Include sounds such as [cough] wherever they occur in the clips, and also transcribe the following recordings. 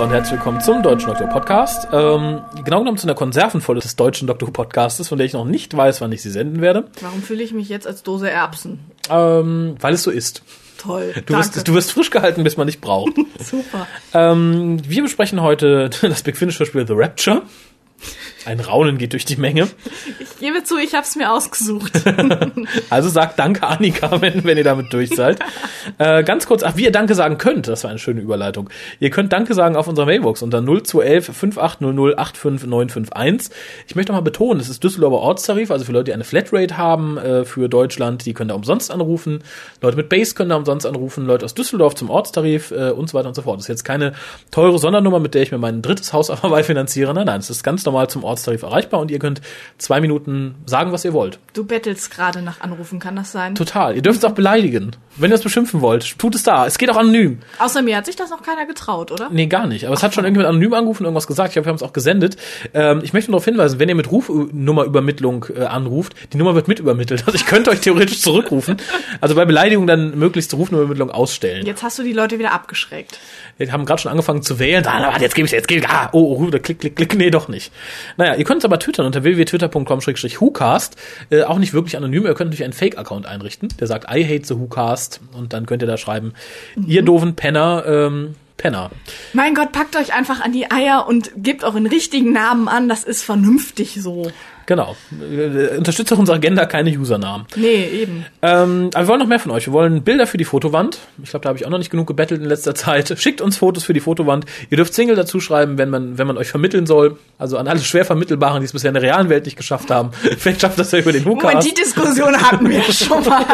Hallo und herzlich willkommen zum Deutschen Doktor Podcast. Ähm, genau genommen zu einer Konservenvolle des Deutschen Doktor Podcastes, von der ich noch nicht weiß, wann ich sie senden werde. Warum fühle ich mich jetzt als Dose Erbsen? Ähm, weil es so ist. Toll. Du wirst, du wirst frisch gehalten, bis man nicht braucht. [laughs] Super. ähm, wir besprechen heute [laughs] das Big Finish Spiel The Rapture. Ein Raunen geht durch die Menge. Ich gebe zu, ich habe es mir ausgesucht. [laughs] also sagt Danke, Annika, wenn, wenn ihr damit durch seid. [laughs] äh, ganz kurz, ach, wie ihr Danke sagen könnt, das war eine schöne Überleitung. Ihr könnt Danke sagen auf unserer Mailbox unter 0211 5800 85951. Ich möchte noch mal betonen, es ist Düsseldorfer Ortstarif, also für Leute, die eine Flatrate haben äh, für Deutschland, die können da umsonst anrufen. Leute mit Base können da umsonst anrufen. Leute aus Düsseldorf zum Ortstarif äh, und so weiter und so fort. Das ist jetzt keine teure Sondernummer, mit der ich mir mein drittes Haus [laughs] auf Hawaii finanziere. Nein, nein, es ist ganz normal zum Ortstarif erreichbar und ihr könnt zwei Minuten sagen, was ihr wollt. Du bettelst gerade nach Anrufen, kann das sein? Total. Ihr dürft es auch beleidigen. Wenn ihr es beschimpfen wollt, tut es da. Es geht auch anonym. Außer mir hat sich das noch keiner getraut, oder? Nee, gar nicht. Aber es hat schon irgendjemand anonym angerufen und irgendwas gesagt. Ich glaube, wir haben es auch gesendet. Ähm, ich möchte nur darauf hinweisen, wenn ihr mit Rufnummerübermittlung äh, anruft, die Nummer wird mitübermittelt. [laughs] Also ich könnte euch theoretisch zurückrufen. Also bei Beleidigung dann möglichst Rufnummerübermittlung ausstellen. Jetzt hast du die Leute wieder abgeschreckt. Wir haben gerade schon angefangen zu wählen. Ah, warte, jetzt gebe ich jetzt gebe ich. Ah, oh, oh, klick, klick, klick. Nee, doch nicht. Naja, ihr könnt es aber twittern unter www.twitter.com-whocast. Äh, auch nicht wirklich anonym. Ihr könnt natürlich einen Fake-Account einrichten, der sagt I hate the Whocast und dann könnt ihr da schreiben, mhm. ihr doofen Penner, ähm, Penner. Mein Gott, packt euch einfach an die Eier und gebt euren richtigen Namen an. Das ist vernünftig so. Genau. Äh, unterstützt auch unsere Agenda keine Usernamen. Nee, eben. Ähm, aber wir wollen noch mehr von euch. Wir wollen Bilder für die Fotowand. Ich glaube, da habe ich auch noch nicht genug gebettelt in letzter Zeit. [laughs] Schickt uns Fotos für die Fotowand. Ihr dürft Single dazu schreiben, wenn man, wenn man euch vermitteln soll. Also an alle schwer Vermittelbaren, die es bisher in der realen Welt nicht geschafft haben. [laughs] Vielleicht schafft das ja über den Hookast. Moment, die Diskussion hatten wir [laughs] schon mal.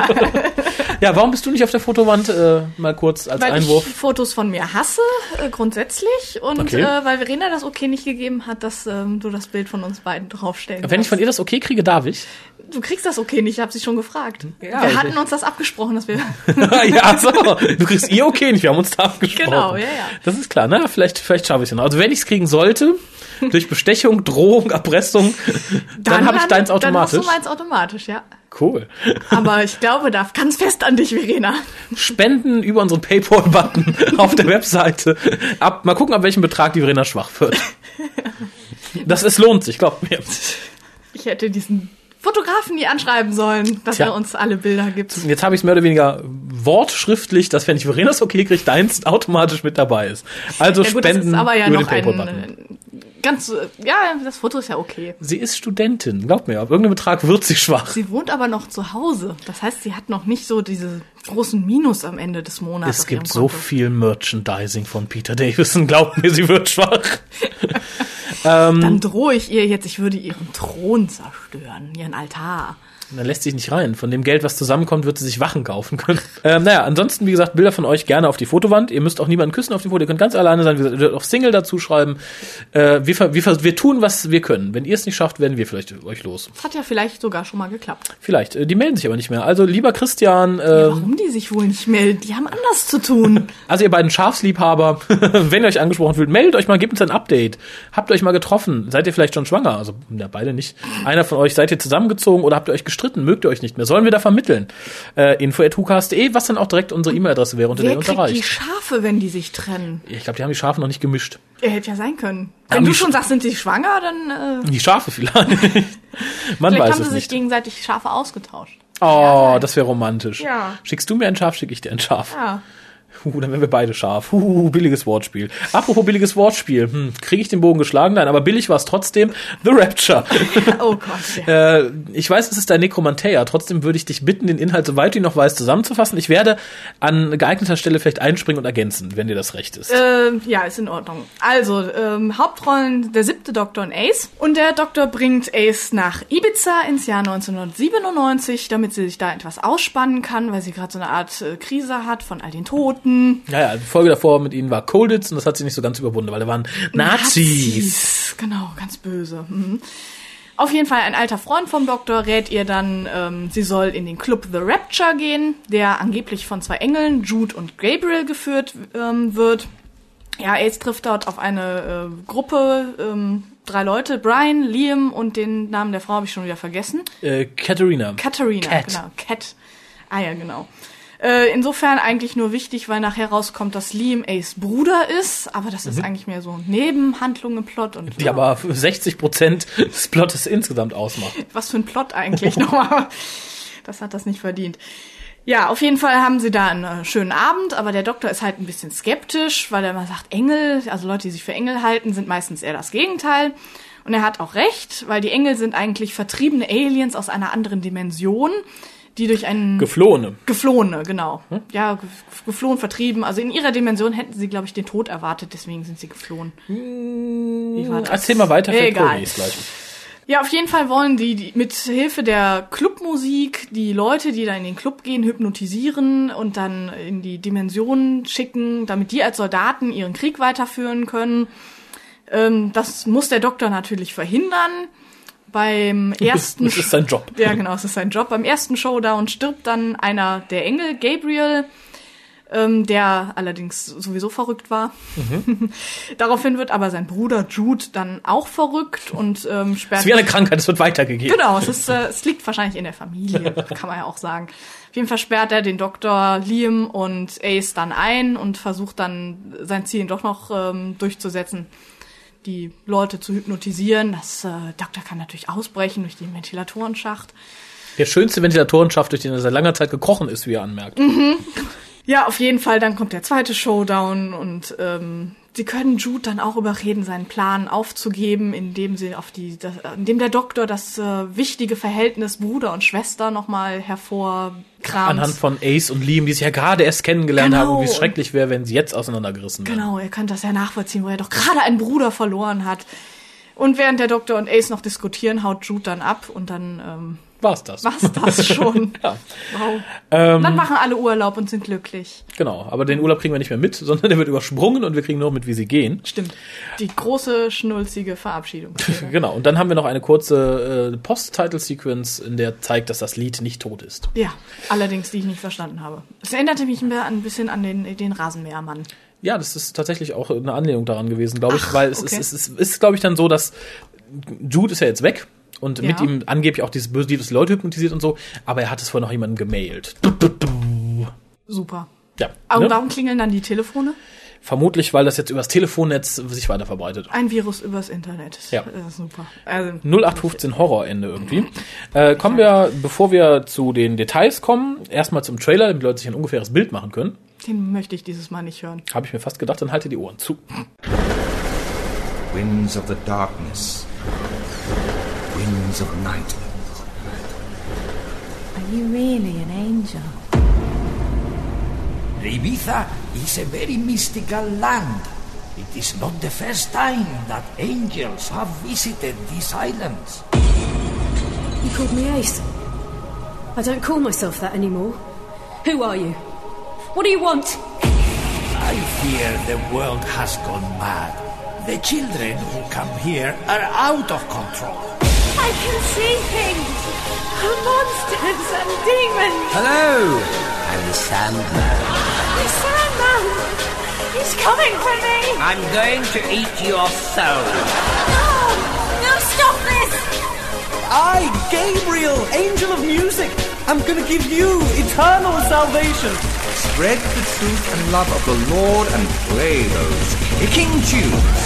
Ja, warum bist du nicht auf der Fotowand? Äh, mal kurz als weil Einwurf. ich Fotos von mir hasse, äh, grundsätzlich. Und Okay. äh, weil Verena das okay nicht gegeben hat, dass ähm, du das Bild von uns beiden draufstellen Wenn ich von ihr das okay kriege, darf ich. Du kriegst das okay nicht, ich habe sie schon gefragt. Ja, wir ich- hatten uns das abgesprochen, dass wir. [laughs] ja, so. Du kriegst ihr okay nicht. Wir haben uns da abgesprochen. Genau, ja, ja. Das ist klar. Na, vielleicht, vielleicht schaffe ich es ja noch. Also wenn ich es kriegen sollte, durch Bestechung, Drohung, Erpressung, dann, habe ich deins automatisch. Dann hast du meins automatisch, ja. Cool. Aber ich glaube, da ganz fest an dich, Verena. Spenden über unseren Paypal-Button [laughs] auf der Webseite. Ab, mal gucken, ab welchem Betrag die Verena schwach wird. Das es lohnt sich, glaubt mir. Ich hätte diesen Fotografen nie anschreiben sollen, dass Tja. er uns alle Bilder gibt. Jetzt habe ich es mehr oder weniger wortschriftlich, dass wenn ich Verenas okay kriege, deins automatisch mit dabei ist. Also Ja gut, das spenden ist aber ja über noch den Paypal-Button. Ganz äh, ja, das Foto ist ja okay. Sie ist Studentin, glaubt mir. Ab irgendeinem Betrag wird sie schwach. Sie wohnt aber noch zu Hause. Das heißt, sie hat noch nicht so diese großen Minus am Ende des Monats. Es auf gibt so viel Merchandising von Peter Davison. Glaubt mir, sie wird schwach. [laughs] Dann drohe ich ihr jetzt, ich würde ihren Thron zerstören, ihren Altar. Dann lässt sich nicht rein. Von dem Geld, was zusammenkommt, wird sie sich Wachen kaufen können. [laughs] Ähm, naja, ansonsten, wie gesagt, Bilder von euch gerne auf die Fotowand. Ihr müsst auch niemanden küssen auf die Foto. Ihr könnt ganz alleine sein. Wie gesagt, ihr dürft auch Single dazu schreiben. Äh, wir, wir, wir tun, was wir können. Wenn ihr es nicht schafft, werden wir vielleicht euch los. Das hat ja vielleicht sogar schon mal geklappt. Vielleicht. Äh, die melden sich aber nicht mehr. Also, lieber Christian, äh, Warum die sich wohl nicht melden? Die haben anders zu tun. [laughs] also ihr beiden Schafsliebhaber, [laughs] wenn ihr euch angesprochen fühlt, meldet euch mal, gebt uns ein Update. Habt ihr euch mal getroffen? Seid ihr vielleicht schon schwanger? Also, ja, beide nicht. Einer von euch, seid ihr zusammengezogen oder habt ihr euch gestritten? Mögt ihr euch nicht mehr? Sollen wir da vermitteln? Äh, info.hucast.de, was dann auch direkt unsere E-Mail-Adresse wäre, unter der Wer ihr uns kriegt die erreicht. Schafe, wenn die sich trennen? Ich glaube, die haben die Schafe noch nicht gemischt. Er hätte ja sein können. Wenn du schon Sch- sagst, sind sie schwanger, dann äh, Die Schafe vielleicht. [laughs] Man vielleicht weiß haben es sie sich nicht. gegenseitig Schafe ausgetauscht. Oh, das wäre romantisch. Ja. Schickst du mir ein Schaf, schicke ich dir ein Schaf. Ja. Uh, dann wären wir beide scharf. Uh, billiges Wortspiel. Apropos billiges Wortspiel. Hm, Kriege ich den Bogen geschlagen? Nein, aber billig war es trotzdem. The Rapture. [laughs] Oh Gott, ja. äh, ich weiß, es ist dein Necromantea. Trotzdem würde ich dich bitten, den Inhalt, soweit du ihn noch weißt, zusammenzufassen. Ich werde an geeigneter Stelle vielleicht einspringen und ergänzen, wenn dir das recht ist. Ähm, ja, ist in Ordnung. Also, ähm, Hauptrollen der siebte Doktor und Ace. Und der Doktor bringt Ace nach Ibiza ins Jahr 1997, damit sie sich da etwas ausspannen kann, weil sie gerade so eine Art äh, Krise hat von all den Toten. Ja, ja, die Folge davor mit ihnen war Colditz und das hat sie nicht so ganz überwunden, weil da waren Nazis. Nazis. Genau, ganz böse. Mhm. Auf jeden Fall ein alter Freund vom Doktor rät ihr dann, ähm, sie soll in den Club The Rapture gehen, der angeblich von zwei Engeln, Jude und Gabriel, geführt ähm, wird. Ja, Ace trifft dort auf eine äh, Gruppe, ähm, drei Leute, Brian, Liam und den Namen der Frau habe ich schon wieder vergessen. Äh, Katharina. Katharina, Cat. genau. Cat. Ah ja, genau. Äh, insofern eigentlich nur wichtig, weil nachher rauskommt, dass Liam Ace Bruder ist, aber das ist eigentlich mehr so Nebenhandlung im Plot und Die aber 60 Prozent des Plottes insgesamt ausmacht. was für ein Plot eigentlich nochmal. Das hat das nicht verdient. Ja, auf jeden Fall haben sie da einen äh, schönen Abend, aber der Doktor ist halt ein bisschen skeptisch, weil er immer sagt, Engel, also Leute, die sich für Engel halten, sind meistens eher das Gegenteil. Und er hat auch recht, weil die Engel sind eigentlich vertriebene Aliens aus einer anderen Dimension, die durch einen Geflohene. Geflohene, genau. Ja, ge- geflohen, vertrieben. Also in ihrer Dimension hätten sie, glaube ich, den Tod erwartet, deswegen sind sie geflohen. Das? Erzähl mal weiter, für Egal. Gleich. Ja, auf jeden Fall wollen die, die mit Hilfe der Clubmusik die Leute, die da in den Club gehen, hypnotisieren und dann in die Dimensionen schicken, damit die als Soldaten ihren Krieg weiterführen können. Ähm, das muss der Doktor natürlich verhindern. Beim [laughs] ersten Das ist sein Job. [laughs] ja, genau, es ist sein Job. Beim ersten Showdown stirbt dann einer der Engel, Gabriel, ähm, der allerdings sowieso verrückt war. [laughs] Daraufhin wird aber sein Bruder Jude dann auch verrückt und ähm, sperrt. Es ist wie eine Krankheit, es wird weitergegeben. Genau, es, ist, äh, es liegt wahrscheinlich in der Familie, kann man ja auch sagen. Auf jeden Fall sperrt er den Doktor Liam und Ace dann ein und versucht dann sein Ziel doch noch ähm, durchzusetzen, die Leute zu hypnotisieren. Das äh, Doktor kann natürlich ausbrechen durch den Ventilatorenschacht. Der schönste Ventilatorenschaft, durch den er seit langer Zeit gekrochen ist, wie er anmerkt. Ja, auf jeden Fall, dann kommt der zweite Showdown und ähm, sie können Jude dann auch überreden, seinen Plan aufzugeben, indem sie auf die, das, indem der Doktor das äh, wichtige Verhältnis Bruder und Schwester nochmal hervorkramt. Anhand von Ace und Liam, die sich ja gerade erst kennengelernt Genau. haben wie es schrecklich wäre, wenn sie jetzt auseinandergerissen wären. Genau, ihr könnt das ja nachvollziehen, wo er doch gerade einen Bruder verloren hat. Und während der Doktor und Ace noch diskutieren, haut Jude dann ab und dann ähm, War's das. war's das schon. [laughs] Ja, Wow. ähm, Dann machen alle Urlaub und sind glücklich. genau. Aber den Urlaub kriegen wir nicht mehr mit, [laughs] sondern der wird übersprungen und wir kriegen nur mit, wie sie gehen. Stimmt. Die große, schnulzige Verabschiedung. [laughs] Genau. Und dann haben wir noch eine kurze äh, Post-Title-Sequence, in der zeigt, dass das Lied nicht tot ist. Ja, allerdings, die ich nicht verstanden habe. Es erinnerte mich ein bi- ein bisschen an den, den Rasenmähermann. Ja, das ist tatsächlich auch eine Anlehnung daran gewesen, glaube ich, Ach, weil es okay. ist, es ist, ist glaube ich, dann so, dass Jude ist ja jetzt weg und mit Ja. ihm angeblich auch dieses böse, dieses Leute hypnotisiert und so, aber er hat es vorher noch jemandem gemailt. Super. Ja, Aber ne? warum klingeln dann die Telefone? vermutlich, weil das jetzt übers Telefonnetz sich weiter verbreitet. Ein Virus übers Internet. Ja. Das ist super. Also, 0815 Horrorende irgendwie. Äh, kommen wir, bevor wir zu den Details kommen, erstmal zum Trailer, damit die Leute sich ein ungefähres Bild machen können. Den möchte ich dieses Mal nicht hören. Habe ich mir fast gedacht, dann halte die Ohren zu. Winds of the darkness. Winds of night. Are you really an angel? Ibiza is a very mystical land. It is not the first time that angels have visited these islands. You called me Ace. I don't call myself that anymore. Who are you? What do you want? I fear the world has gone mad. The children who come here are out of control. I can see things! Monsters and demons! Hello, I'm the Sandman. The Sandman! He's coming for me! I'm going to eat your soul. No! No, stop this! I, Gabriel, angel of music, am gonna give you eternal salvation. Spread the truth and love of the Lord and play those kicking tunes.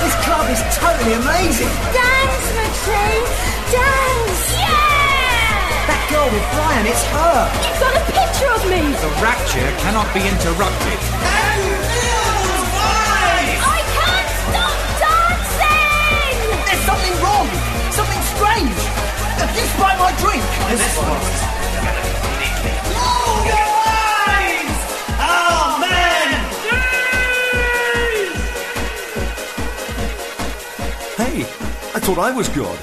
This club is totally amazing. Dance, McLean! Dance! Yeah! That girl with Brian, it's her. You've got a picture of me! The rapture cannot be interrupted. I can't stop dancing! There's something wrong. Something strange. Uh, This by my drink. Oh, thought I was God.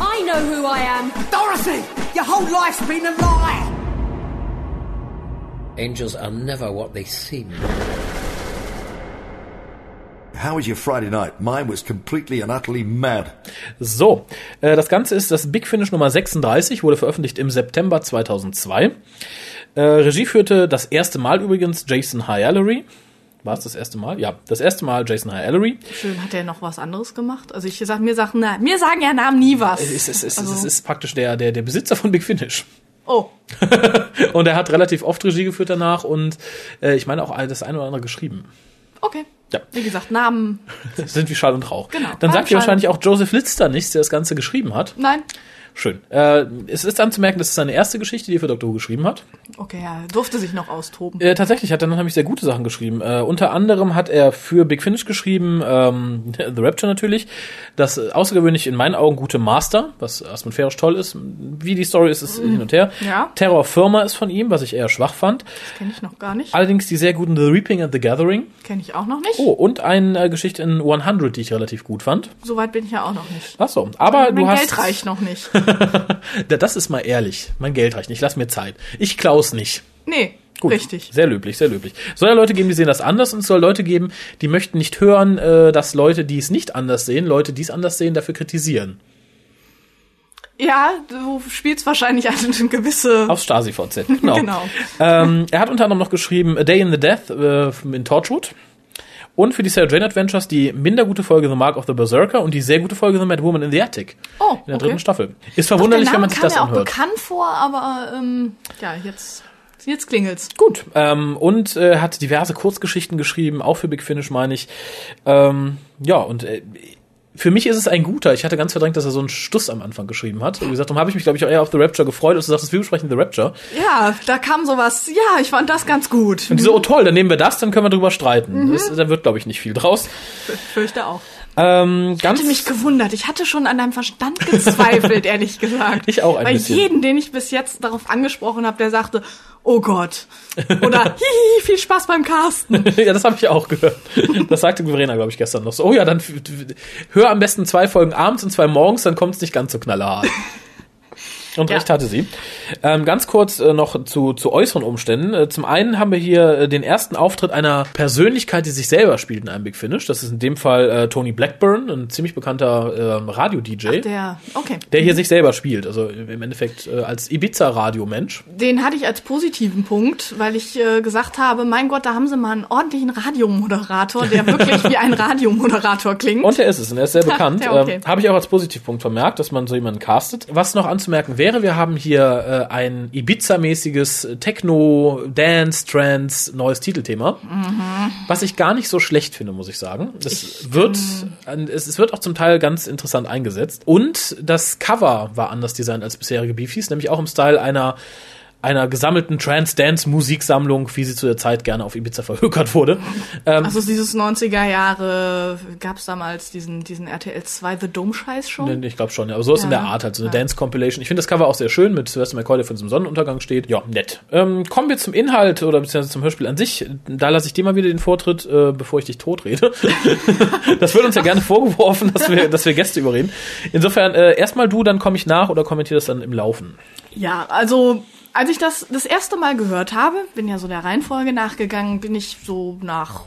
I know who I am. Dorothy, your whole life's been a lie. Angels are never what they seem. How was your Friday night? Mine was completely and utterly mad. So, äh, das Ganze ist das Big Finish Nummer 36, wurde veröffentlicht im September 2002. Äh, Regie führte das erste Mal übrigens Jason Hyallery. War es das erste Mal? Ja, das erste Mal Jason Hyallery. Schön, hat er noch was anderes gemacht? Also ich sag, mir sagen, na, mir sagen ja Namen nie was. Es ist, es ist, also, es ist praktisch der, der, der Besitzer von Big Finish. Oh, [laughs] Und er hat relativ oft Regie geführt danach und äh, ich meine auch das eine oder andere geschrieben. okay. Ja. Wie gesagt, Namen. [laughs] Sind wie Schall und Rauch. Genau. Dann sagt ihr wahrscheinlich auch Joseph Lister nichts, der das Ganze geschrieben hat. Nein. Schön. Äh, es ist anzumerken, das ist seine erste Geschichte, die er für Doctor Who geschrieben hat. Okay, ja, durfte sich noch austoben. Äh, tatsächlich hat er dann nämlich sehr gute Sachen geschrieben. Äh, unter anderem hat er für Big Finish geschrieben, ähm, [laughs] The Rapture natürlich, das außergewöhnlich in meinen Augen gute Master, was atmosphärisch toll ist. Wie die Story ist, ist hin und her. Ja. Terror Firma ist von ihm, was ich eher schwach fand. Das kenne ich noch gar nicht. Allerdings die sehr guten The Reaping and the Gathering. Kenne ich auch noch nicht. Oh, und eine äh, Geschichte in 100, die ich relativ gut fand. Soweit bin ich ja auch noch nicht. Ach so, aber mein du hast Geld reicht noch nicht. [laughs] [laughs] Das ist mal ehrlich. Mein Geld reicht nicht. Lass mir Zeit. Ich klaus nicht. Nee, Gut. richtig. Sehr löblich, sehr löblich. Soll ja Leute geben, die sehen das anders und es soll Leute geben, die möchten nicht hören, äh, dass Leute, die es nicht anders sehen, Leute, die es anders sehen, dafür kritisieren. Ja, du spielst wahrscheinlich eine [laughs] gewisse. Auf StasiVZ, [laughs] genau. Genau. Ähm, er hat unter anderem noch geschrieben A Day in the Death äh, in Torchwood. Und für die Sarah Jane Adventures die minder gute Folge The Mark of the Berserker und die sehr gute Folge The Mad Woman in the Attic. Oh, In der okay. dritten Staffel. Ist Doch, verwunderlich, der wenn man sich kam das mir auch anhört. bekannt vor, aber ähm, ja, jetzt, jetzt klingelt's. Gut. Ähm, und äh, hat diverse Kurzgeschichten geschrieben, auch für Big Finish, meine ich. Ähm, ja, und äh, für mich ist es ein guter. Ich hatte ganz verdrängt, dass er so einen Stuss am Anfang geschrieben hat. Wie gesagt, darum habe ich mich, glaube ich, auch eher auf The Rapture gefreut. Und du sagst, wir besprechen The Rapture. Ja, da kam sowas. Ja, ich fand das ganz gut. Und die so, oh toll, dann nehmen wir das, dann können wir drüber streiten. Mhm. Das, da wird, glaube ich, nicht viel draus. Fürchte auch. Ähm, Ich hatte mich gewundert. Ich hatte schon an deinem Verstand gezweifelt, [laughs] ehrlich gesagt. Ich auch ein Weil bisschen. jeden, den ich bis jetzt darauf angesprochen habe, der sagte, oh Gott. Oder [laughs] hihi, viel Spaß beim Casten. [laughs] ja, das habe ich auch gehört. Das sagte Verena, glaube ich, gestern noch so. Oh ja, dann hör am besten zwei Folgen abends und zwei morgens, dann kommt es nicht ganz so knallhart. Und Ja. recht hatte sie. Ähm, ganz kurz äh, noch zu, zu äußeren Umständen. Äh, zum einen haben wir hier äh, den ersten Auftritt einer Persönlichkeit, die sich selber spielt in einem Big Finish. Das ist in dem Fall äh, Tony Blackburn, ein ziemlich bekannter ähm, Radio-DJ, der, Der, okay. hier sich selber spielt. Also im Endeffekt äh, als Ibiza-Radiomensch. Den hatte ich als positiven Punkt, weil ich äh, gesagt habe, mein Gott, da haben sie mal einen ordentlichen Radiomoderator, der wirklich wie ein Radiomoderator klingt. Und er ist es, und er ist sehr [laughs] bekannt. Ja, okay. ähm, Habe ich auch als Positivpunkt vermerkt, dass man so jemanden castet. Was noch anzumerken wäre, wir haben hier äh, ein Ibiza-mäßiges Techno, Dance, Trance, neues Titelthema. Was ich gar nicht so schlecht finde, muss ich sagen. Es wird, an- es, es wird auch zum Teil ganz interessant eingesetzt. Und das Cover war anders designt als bisherige Beefies, nämlich auch im Style einer einer gesammelten Trance-Dance-Musiksammlung, wie sie zu der Zeit gerne auf Ibiza verhökert wurde. Ähm, Also dieses 90er Jahre gab es damals diesen, diesen RTL 2 The Dome-Scheiß schon. Ne, Ich glaube schon, ja. Aber so ist in Ja. der Art halt, so eine Ja. Dance-Compilation. Ich finde das Cover auch sehr schön mit Sylvester McCoy, der von diesem Sonnenuntergang steht. Ja, nett. Ähm, kommen wir zum Inhalt oder beziehungsweise zum Hörspiel an sich. Da lasse ich dir mal wieder den Vortritt, äh, bevor ich dich totrede. [laughs] das wird uns ja gerne vorgeworfen, dass wir, dass wir Gäste überreden. Insofern, äh, erstmal du, dann komme ich nach oder kommentiere das dann im Laufen. Ja, also als ich das das erste Mal gehört habe, bin ja so der Reihenfolge nachgegangen, bin ich so nach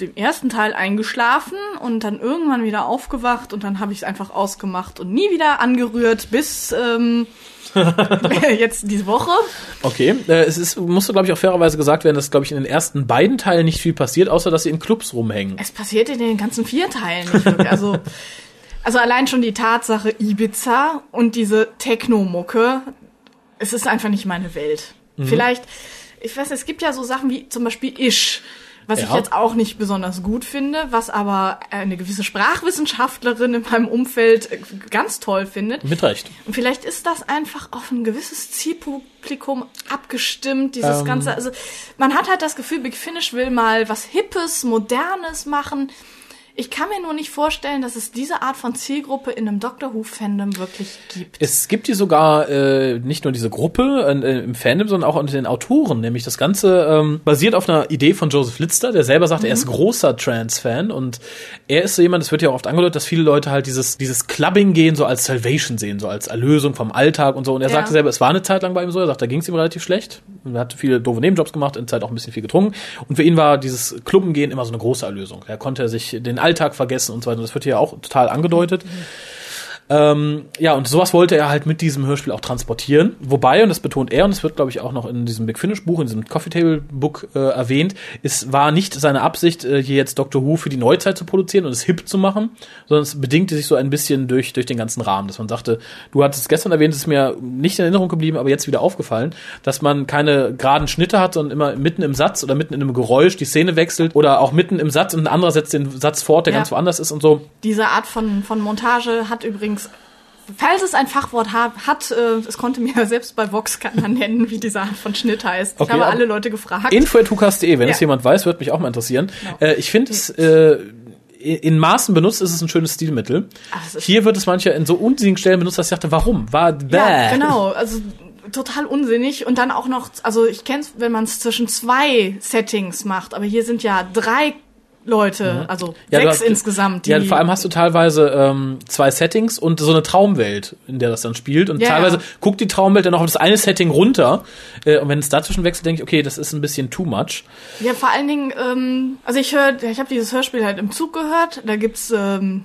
dem ersten Teil eingeschlafen und dann irgendwann wieder aufgewacht und dann habe ich es einfach ausgemacht und nie wieder angerührt bis ähm, [laughs] jetzt diese Woche. Okay, äh, es ist, musste, glaube ich, auch fairerweise gesagt werden, dass, glaube ich, in den ersten beiden Teilen nicht viel passiert, außer dass sie in Clubs rumhängen. Es passiert in den ganzen vier Teilen nicht wirklich. Also, [laughs] also allein schon die Tatsache Ibiza und diese Techno-Mucke, es ist einfach nicht meine Welt. Mhm. Vielleicht, ich weiß, es gibt ja so Sachen wie zum Beispiel Ish, was ich Ja. jetzt auch nicht besonders gut finde, was aber eine gewisse Sprachwissenschaftlerin in meinem Umfeld äh, ganz toll findet. Mit Recht. Und vielleicht ist das einfach auf ein gewisses Zielpublikum abgestimmt, dieses Ähm. Ganze. Also man hat halt das Gefühl, Big Finish will mal was Hippes, Modernes machen. Ich kann mir nur nicht vorstellen, dass es diese Art von Zielgruppe in einem Doctor Who-Fandom wirklich gibt. Es gibt die sogar äh, nicht nur diese Gruppe äh, im Fandom, sondern auch unter den Autoren. Nämlich das Ganze ähm, basiert auf einer Idee von Joseph Lister, der selber sagt, er ist großer Trans-Fan und er ist so jemand, das wird ja auch oft angedeutet, dass viele Leute halt dieses dieses Clubbing gehen so als Salvation sehen, so als Erlösung vom Alltag und so. Und er Ja. sagte selber, es war eine Zeit lang bei ihm so. Er sagt, da ging es ihm relativ schlecht. Er hat viele doofe Nebenjobs gemacht, in der Zeit auch ein bisschen viel getrunken. Und für ihn war dieses Klubben gehen immer so eine große Erlösung. Er konnte sich den Alltag vergessen und so weiter. Das wird hier auch total angedeutet. Ähm, ja, und sowas wollte er halt mit diesem Hörspiel auch transportieren. Wobei, und das betont er, und das wird, glaube ich, auch noch in diesem Big Finish Buch, in diesem Coffee Table Book äh, erwähnt, es war nicht seine Absicht, äh, hier jetzt Doctor Who für die Neuzeit zu produzieren und es hip zu machen, sondern es bedingte sich so ein bisschen durch, durch den ganzen Rahmen, dass man sagte, du hattest es gestern erwähnt, es ist mir nicht in Erinnerung geblieben, aber jetzt wieder aufgefallen, dass man keine geraden Schnitte hat, sondern immer mitten im Satz oder mitten in einem Geräusch die Szene wechselt oder auch mitten im Satz und ein anderer setzt den Satz fort, der Ja. ganz woanders ist und so. Diese Art von, von Montage hat übrigens, falls es ein Fachwort hat, äh, es konnte mir [laughs] selbst bei Vox keiner nennen, wie diese Art von Schnitt heißt. Ich Okay, habe aber- alle Leute gefragt. Info.hukas.de, wenn Ja. es jemand weiß, wird mich auch mal interessieren. Äh, ich finde es äh, in Maßen benutzt ist es ein schönes Stilmittel. Ist- Hier wird es manchmal in so unsinnigen Stellen benutzt, dass ich dachte, warum? War bäh. ja, genau. Also total unsinnig. Und dann auch noch, also ich kenne es, wenn man es zwischen zwei Settings macht, aber hier sind ja drei Leute, also Mhm. Ja, du sechs hast- insgesamt. Ja, vor allem hast du teilweise ähm, zwei Settings und so eine Traumwelt, in der das dann spielt. Und Ja, teilweise ja. guckt die Traumwelt dann noch auf das eine Setting runter. Äh, und wenn es dazwischen wechselt, denke ich, okay, das ist ein bisschen too much. Ja, vor allen Dingen, ähm, also ich höre, ich habe dieses Hörspiel halt im Zug gehört. Da gibt's ähm,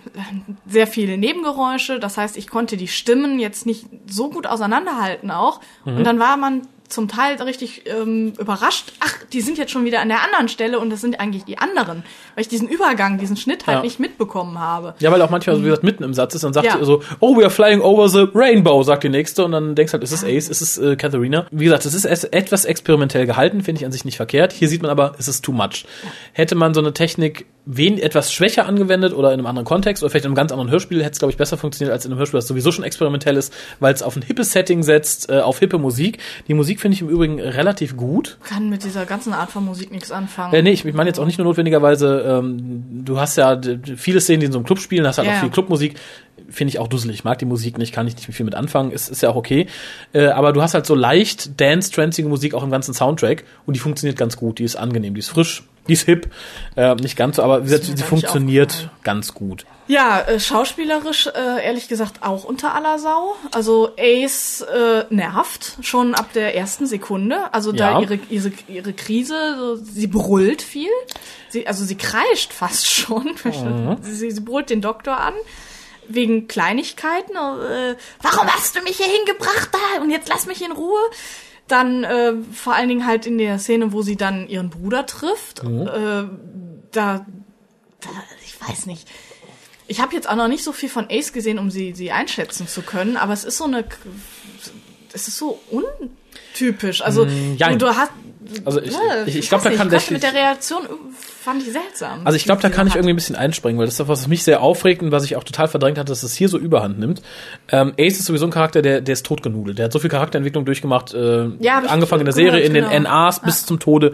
sehr viele Nebengeräusche. Das heißt, ich konnte die Stimmen jetzt nicht so gut auseinanderhalten auch. Mhm. Und dann war man zum Teil richtig ähm, überrascht. Ach, die sind jetzt schon wieder an der anderen Stelle und das sind eigentlich die anderen, weil ich diesen Übergang, diesen Schnitt halt Ja. nicht mitbekommen habe. Ja, weil auch manchmal, so wie gesagt, mitten im Satz ist, dann sagt Ja. sie so, oh, we are flying over the rainbow, sagt die nächste. Und dann denkst halt, ist es Ace, ist es äh, Katharina. Wie gesagt, es ist etwas experimentell gehalten, finde ich an sich nicht verkehrt. Hier sieht man aber, es ist too much. Hätte man so eine Technik wen etwas schwächer angewendet oder in einem anderen Kontext oder vielleicht in einem ganz anderen Hörspiel, hätte es, glaube ich, besser funktioniert als in einem Hörspiel, das sowieso schon experimentell ist, weil es auf ein hippes Setting setzt, äh, auf hippe Musik. Die Musik finde ich im Übrigen relativ gut. Kann mit dieser ganzen Art von Musik nichts anfangen. Äh, nee, ich, ich meine jetzt auch nicht nur notwendigerweise, ähm, du hast ja viele Szenen, die in so einem Club spielen, hast halt Ja, auch viel Clubmusik. Finde ich auch dusselig. Ich mag die Musik nicht, kann ich nicht viel mit anfangen. Ist, ist ja auch okay. Äh, aber du hast halt so leicht dance-trancige Musik auch im ganzen Soundtrack und die funktioniert ganz gut. Die ist angenehm, die ist frisch, die ist hip. Äh, nicht ganz so, aber sie nicht funktioniert ganz gut. Ja, äh, schauspielerisch äh, ehrlich gesagt auch unter aller Sau. Also Ace äh, nervt schon ab der ersten Sekunde. Also da Ja. ihre, ihre ihre Krise, so, sie brüllt viel. Sie, also sie kreischt fast [laughs] schon. Mhm. sie, sie brüllt den Doktor an wegen Kleinigkeiten. Äh, warum hast du mich hier hingebracht da? Und jetzt lass mich in Ruhe. Dann äh, vor allen Dingen halt in der Szene, wo sie dann ihren Bruder trifft. Mhm. Äh, da, da, ich weiß nicht. Ich habe jetzt auch noch nicht so viel von Ace gesehen, um sie, sie einschätzen zu können, aber es ist so eine, es ist so untypisch. Also Mm, du, du hast, Also ich, ich, ich glaube, da kann der mit der Reaktion äh, fand ich seltsam. Also ich glaube, da kann ich irgendwie ein bisschen einspringen, weil das ist was, mich sehr aufregt und was ich auch total verdrängt hatte, dass es hier so überhand nimmt. Ähm, Ace ist sowieso ein Charakter, der, der ist totgenudelt. Der hat so viel Charakterentwicklung durchgemacht, äh, Ja, ich angefangen in der Serie, in den genau. NAs bis zum Tode.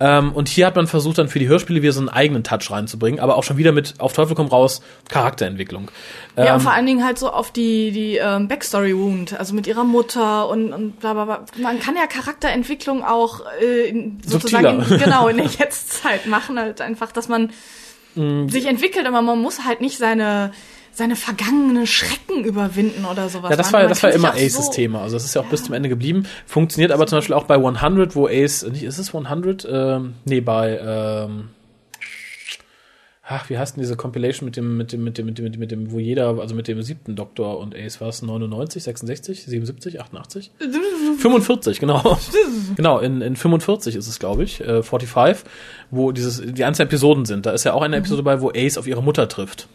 Ähm, und hier hat man versucht, dann für die Hörspiele wieder so einen eigenen Touch reinzubringen, aber auch schon wieder mit auf Teufel komm raus Charakterentwicklung. Ja, Ähm, und vor allen Dingen halt so auf die, die ähm, Backstory-Wound, also mit ihrer Mutter und, und bla bla bla. Man kann ja Charakterentwicklung auch äh, in, sozusagen in, genau in der [laughs] Jetztzeit machen, halt einfach, dass man Mm. sich entwickelt, aber man muss halt nicht seine seine vergangenen Schrecken überwinden oder sowas. Ja, das war, das war immer Aces so- Thema. Also das ist ja auch bis zum Ende geblieben. Funktioniert aber zum Beispiel auch bei 100, wo Ace, nicht, ist es 100? Ähm, nee, bei, ähm, ach, wie heißt denn diese Compilation mit dem, mit dem, mit dem, mit dem, mit dem, mit dem wo jeder, also mit dem siebten Doktor und Ace war es 99, 66, 77, 88? 45, genau. [laughs] genau, in, in 45 ist es, glaube ich, äh, 45, wo dieses, die einzelnen Episoden sind. Da ist ja auch eine Episode bei, wo Ace auf ihre Mutter trifft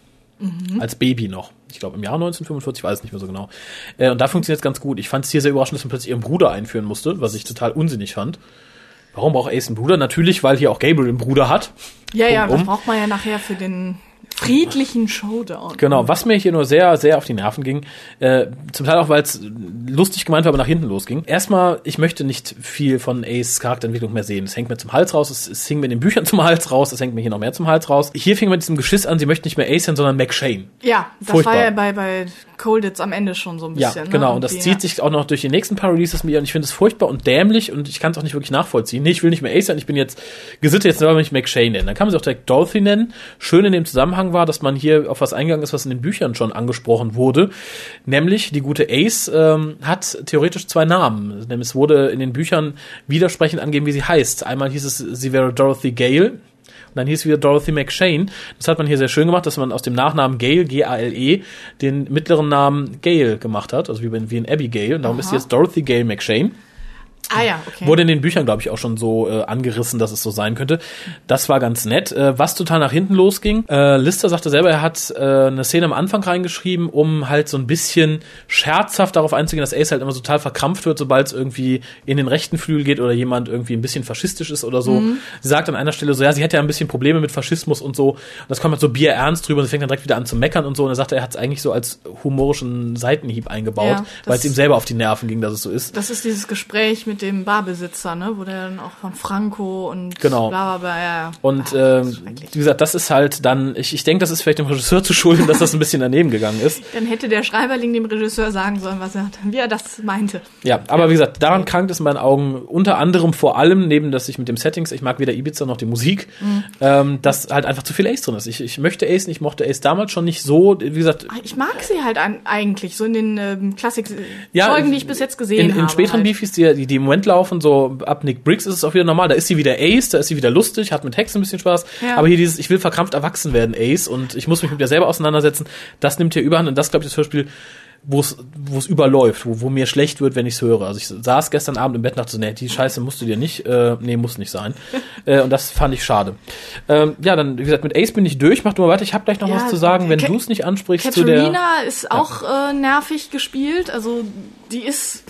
als Baby noch. Ich glaube im Jahr 1945, weiß es nicht mehr so genau. Äh, und da funktioniert es ganz gut. Ich fand es hier sehr überraschend, dass man plötzlich ihren Bruder einführen musste, was ich total unsinnig fand. Warum braucht Ace einen Bruder? Natürlich, weil hier auch Gabriel einen Bruder hat. Ja, ja, Warum? das braucht man ja nachher für den friedlichen Showdown. Genau, was mir hier nur sehr, sehr auf die Nerven ging, äh, zum Teil auch, weil es lustig gemeint war, aber nach hinten losging. Erstmal, ich möchte nicht viel von Ace Charakterentwicklung mehr sehen. Es hängt mir zum Hals raus, es, es hing mir in den Büchern [laughs] zum Hals raus, es hängt mir hier noch mehr zum Hals raus. Hier fing man mit diesem Geschiss an, sie möchten nicht mehr Ace sein, sondern McShane. Ja, das Furchtbar. war ja bei, bei Colditz am Ende schon so ein Ja, bisschen. genau. Ne? Und das zieht sich auch noch durch die nächsten paar Releases mit ihr. Und ich finde es furchtbar und dämlich und ich kann es auch nicht wirklich nachvollziehen. Nee, ich will nicht mehr Ace sein, ich bin jetzt gesittet, jetzt soll man mich McShane nennen. Dann kann man sie auch direkt Dorothy nennen. Schön in dem Zusammenhang war, dass man hier auf was eingegangen ist, was in den Büchern schon angesprochen wurde. Nämlich, die gute Ace ähm, hat theoretisch zwei Namen. Nämlich es wurde in den Büchern widersprechend angegeben, wie sie heißt. Einmal hieß es, sie wäre Dorothy Gale. Dann hieß sie wieder Dorothy McShane. Das hat man hier sehr schön gemacht, dass man aus dem Nachnamen Gale, G-A-L-E, den mittleren Namen Gale gemacht hat, also wie, in- wie in Abigail. Und darum ist sie jetzt Dorothy Gale McShane. Ah ja, okay. Wurde in den Büchern, glaube ich, auch schon so äh, angerissen, dass es so sein könnte. Das war ganz nett. Äh, was total nach hinten losging, äh, Lister sagte selber, er hat äh, eine Szene am Anfang reingeschrieben, um halt so ein bisschen scherzhaft darauf einzugehen, dass Ace halt immer total verkrampft wird, sobald es irgendwie in den rechten Flügel geht oder jemand irgendwie ein bisschen faschistisch ist oder so. Sie sagt an einer Stelle so, ja, sie hätte ja ein bisschen Probleme mit Faschismus und so. Und das kommt halt so bierernst drüber und sie fängt dann direkt wieder an zu meckern und so. Und er sagte, er hat es eigentlich so als humorischen Seitenhieb eingebaut, Ja, weil es ihm selber auf die Nerven ging, dass es so ist. Das ist dieses Gespräch mit dem Barbesitzer, ne, wo der dann auch von Franco und Genau. bla bla bla, ja. Und Ach, ähm, wie gesagt, das ist halt dann, ich, ich denke, das ist vielleicht dem Regisseur zu schulden, dass das ein bisschen daneben gegangen ist. [laughs] Dann hätte der Schreiberling dem Regisseur sagen sollen, was er, wie er das meinte. Ja, aber wie gesagt, daran krankt es in meinen Augen unter anderem vor allem, neben dass ich mit dem Settings, ich mag weder Ibiza noch die Musik, Mhm. ähm, dass halt einfach zu viel Ace drin ist. Ich, ich möchte Ace ich mochte Ace damals schon nicht so, wie gesagt, Ach, Ich mag sie halt an, eigentlich, so in den ähm, Klassik-Folgen, Ja, die ich bis jetzt gesehen in, habe. in späteren halt. Beefies, die, die, die Moment laufen, so ab Nick Briggs ist es auch wieder normal. Da ist sie wieder Ace, da ist sie wieder lustig, hat mit Hex ein bisschen Spaß. Ja. Aber hier dieses, ich will verkrampft erwachsen werden, Ace, und ich muss mich mit mir selber auseinandersetzen, das nimmt hier überhand. Und das, glaube ich, das Hörspiel, wo es wo es überläuft, wo, wo mir schlecht wird, wenn ich es höre. Also ich saß gestern Abend im Bett und dachte so, nee, die Scheiße musst du dir nicht, äh, nee, muss nicht sein. [laughs] äh, und das fand ich schade. Ähm, ja, dann, wie gesagt, mit Ace bin ich durch. Mach du mal weiter, ich habe gleich noch Ja, was zu sagen, wenn du es nicht ansprichst zu der... Katerina ist auch äh, nervig gespielt, also die ist,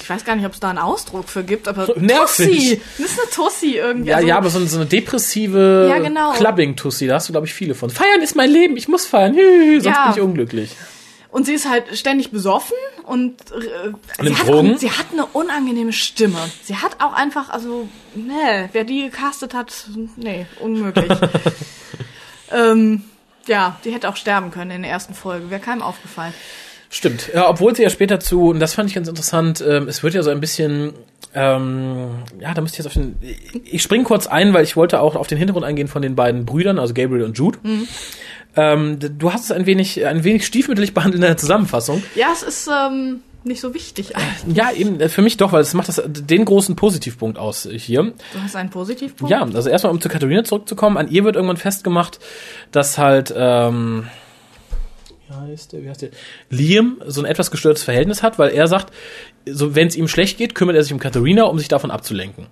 ich weiß gar nicht, ob es da einen Ausdruck für gibt, aber [laughs] Nervig. Tussi, das ist eine Tussi irgendwie. Ja, also, ja, aber so, eine- so eine depressive Ja, genau. Clubbing-Tussi, da hast du, glaube ich, viele von. Feiern ist mein Leben, ich muss feiern, sonst Ja. bin ich unglücklich. Und sie ist halt ständig besoffen und äh, sie, hat Drogen? sie hat eine unangenehme Stimme. Sie hat auch einfach, also, ne, wer die gecastet hat, nee, unmöglich. [laughs] ähm, ja, die hätte auch sterben können in der ersten Folge, wäre keinem aufgefallen. Stimmt. Ja, obwohl sie ja später zu, und das fand ich ganz interessant, ähm, es wird ja so ein bisschen, ähm, ja, da müsste ich jetzt auf den, ich spring kurz ein, weil ich wollte auch auf den Hintergrund eingehen von den beiden Brüdern, also Gabriel und Jude. Ähm, du hast es ein wenig, ein wenig stiefmütterlich [laughs] behandelt in der Zusammenfassung. Ja, es ist ähm, nicht so wichtig eigentlich. Ja, eben, äh, für mich doch, weil es macht das, den großen Positivpunkt aus äh, hier. Du hast einen Positivpunkt? Ja, also erstmal, um zu Katharina zurückzukommen, an ihr wird irgendwann festgemacht, dass halt, ähm, heißt der, wie heißt der, Liam so ein etwas gestörtes Verhältnis hat, weil er sagt, so wenn es ihm schlecht geht, kümmert er sich um Katharina, um sich davon abzulenken.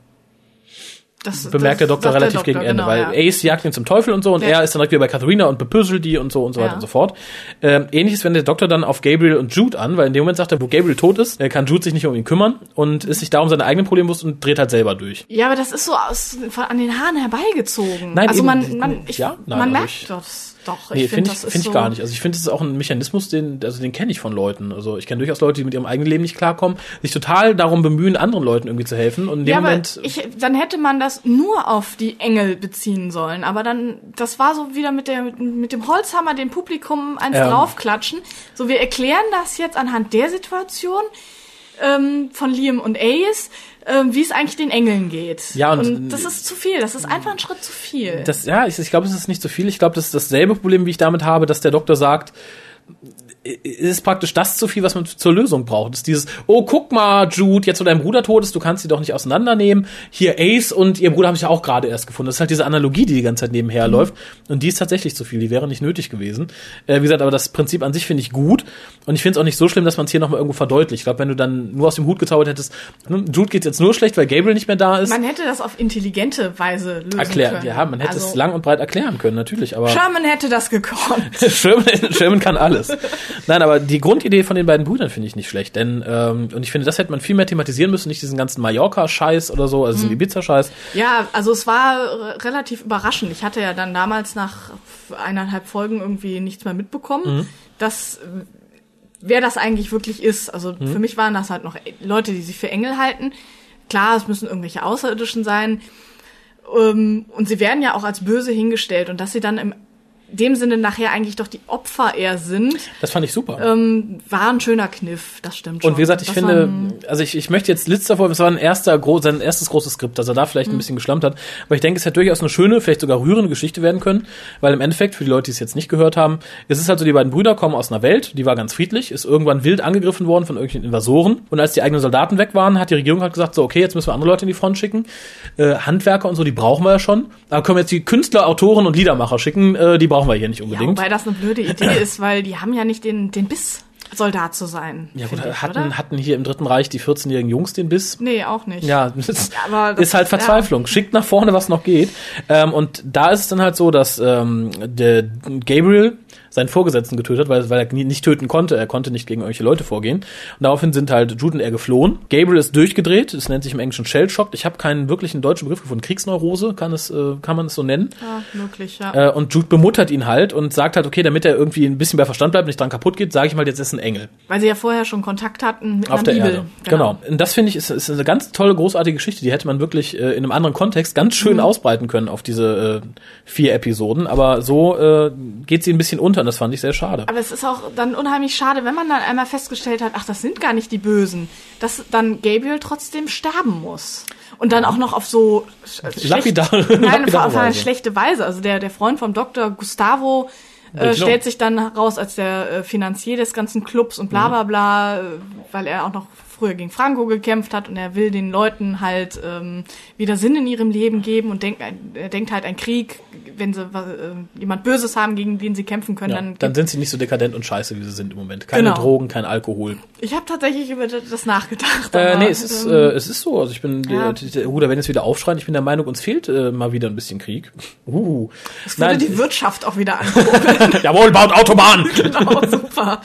Das, Bemerkt der das Doktor sagt relativ gegen Ende, genau, weil ja. Ace jagt ihn zum Teufel und so und Ja. er ist dann direkt wieder bei Katharina und bepöselt die und so und so weiter Ja. und so fort. Ähm, ähnliches wendet der Doktor dann auf Gabriel und Jude an, weil in dem Moment sagt er, wo Gabriel tot ist, äh, kann Jude sich nicht um ihn kümmern und ist sich darum seine eigenen Probleme bewusst und dreht halt selber durch. Ja, aber das ist so aus, von, an den Haaren herbeigezogen. Nein, also eben, man, man, ich, man merkt das doch. Nee, Ich finde finde, ich, das ist find ich so, gar nicht. Also ich finde, es ist auch ein Mechanismus, den, also den kenne ich von Leuten. Also ich kenne durchaus Leute, die mit ihrem eigenen Leben nicht klarkommen, sich total darum bemühen, anderen Leuten irgendwie zu helfen. Und in dem Ja, Moment. ich, dann hätte man das nur auf die Engel beziehen sollen. Aber dann, das war so wieder mit, der, mit, mit dem Holzhammer dem Publikum eins Ähm. draufklatschen. So, wir erklären das jetzt anhand der Situation ähm, von Liam und Ace, ähm, wie es eigentlich den Engeln geht. Ja, und- und das ist zu viel. Das ist einfach ein Schritt zu viel. das, ja, ich, ich glaube, es ist nicht so viel. Ich glaube, das ist dasselbe Problem, wie ich damit habe, dass der Doktor sagt, ist praktisch das zu viel, was man zur Lösung braucht. Das ist dieses, oh, guck mal, Jude, jetzt wo dein Bruder tot ist, du kannst sie doch nicht auseinandernehmen. Hier Ace und ihr Bruder haben sich ja auch gerade erst gefunden. Das ist halt diese Analogie, die die ganze Zeit nebenher Mhm. läuft. Und die ist tatsächlich zu viel. Die wäre nicht nötig gewesen. Äh, wie gesagt, aber das Prinzip an sich finde ich gut. Und ich finde es auch nicht so schlimm, dass man es hier nochmal irgendwo verdeutlicht. Ich glaube, wenn du dann nur aus dem Hut gezaubert hättest, hm, Jude geht jetzt nur schlecht, weil Gabriel nicht mehr da ist. man hätte das auf intelligente Weise lösen Erklären. können. Ja, man hätte also, es lang und breit erklären können, natürlich. Aber Sherman hätte das gekonnt. [laughs] Sherman, Sherman kann alles. [laughs] Nein, aber die Grundidee von den beiden Brüdern finde ich nicht schlecht, denn ähm, und ich finde, das hätte man viel mehr thematisieren müssen, nicht diesen ganzen Mallorca-Scheiß oder so, also Mhm. diesen Ibiza-Scheiß. Ja, also es war relativ überraschend. Ich hatte ja dann damals nach eineinhalb Folgen irgendwie nichts mehr mitbekommen, Mhm. dass wer das eigentlich wirklich ist. Also Mhm. für mich waren das halt noch Leute, die sich für Engel halten. Klar, es müssen irgendwelche Außerirdischen sein. Ähm, und sie werden ja auch als böse hingestellt und dass sie dann im dem Sinne nachher eigentlich doch die Opfer eher sind, Das fand ich super. ähm, war ein schöner Kniff, das stimmt schon. Und wie gesagt, ich das finde, also ich, ich möchte jetzt Litz davor, es war ein erster, gro sein erstes großes Skript, dass er da vielleicht ein bisschen geschlampt hat. Aber ich denke, es hätte durchaus eine schöne, vielleicht sogar rührende Geschichte werden können, weil im Endeffekt, für die Leute, die es jetzt nicht gehört haben, es ist halt so, die beiden Brüder kommen aus einer Welt, die war ganz friedlich, ist irgendwann wild angegriffen worden von irgendwelchen Invasoren. Und als die eigenen Soldaten weg waren, hat die Regierung halt gesagt, so, okay, jetzt müssen wir andere Leute in die Front schicken. Äh, Handwerker und so, die brauchen wir ja schon. Aber können wir jetzt die Künstler, Autoren und Liedermacher schicken, äh, die brauchen wir hier nicht ja, unbedingt. wobei das eine blöde Idee [clears throat] ist, weil die haben ja nicht den, den Biss, Soldat zu sein. Ja, gut, ich, hatten, oder? hatten hier im Dritten Reich die 14-jährigen Jungs den Biss? Nee, auch nicht. Ja, das aber das- ist halt Verzweiflung. Schickt nach vorne, was noch geht. Ähm, und da ist es dann halt so, dass ähm, der Gabriel seinen Vorgesetzten getötet hat, weil, weil er nicht töten konnte. Er konnte nicht gegen irgendwelche Leute vorgehen. Und daraufhin sind halt Jude und er geflohen. Gabriel ist durchgedreht. Das nennt sich im Englischen Shellshock. Ich habe keinen wirklichen deutschen Begriff gefunden. Kriegsneurose, kann es, äh, kann man es so nennen. Ja, möglich, ja. Äh, und Jude bemuttert ihn halt und sagt halt, okay, damit er irgendwie ein bisschen bei Verstand bleibt, nicht dran kaputt geht, sage ich mal, jetzt ist ein Engel. Weil sie ja vorher schon Kontakt hatten mit Auf der Bibel. Erde. Genau. Und das finde ich ist, ist eine ganz tolle, großartige Geschichte. Die hätte man wirklich äh, in einem anderen Kontext ganz schön Mhm. ausbreiten können auf diese äh, vier Episoden. Aber so äh, geht sie ein bisschen unter und das fand ich sehr schade. Aber es ist auch dann unheimlich schade, wenn man dann einmal festgestellt hat, ach, das sind gar nicht die Bösen, dass dann Gabriel trotzdem sterben muss. Und dann auch noch auf so schlecht, Lapidar- [laughs] nein, auf eine schlechte Weise. Also der, der Freund vom Doktor Gustavo äh, Genau. stellt sich dann raus als der äh, Finanzier des ganzen Clubs und Mhm. bla bla bla, äh, weil er auch noch früher gegen Franco gekämpft hat und er will den Leuten halt ähm, wieder Sinn in ihrem Leben geben und denkt, er denkt halt ein Krieg, wenn sie äh, jemand Böses haben, gegen den sie kämpfen können, Ja, dann, dann sind sie nicht so dekadent und scheiße, wie sie sind im Moment. Keine Genau. Drogen, kein Alkohol. Ich habe tatsächlich über das nachgedacht. Äh, nee, es ist, ähm, äh, es ist so. Also ich bin, Ja. äh, der Huda, wenn es wieder aufschreien, ich bin der Meinung, uns fehlt äh, mal wieder ein bisschen Krieg. [laughs] Uh. es würde Nein, die Wirtschaft auch wieder [laughs] ankurbeln. jawohl, baut Autobahn! [laughs] genau, super.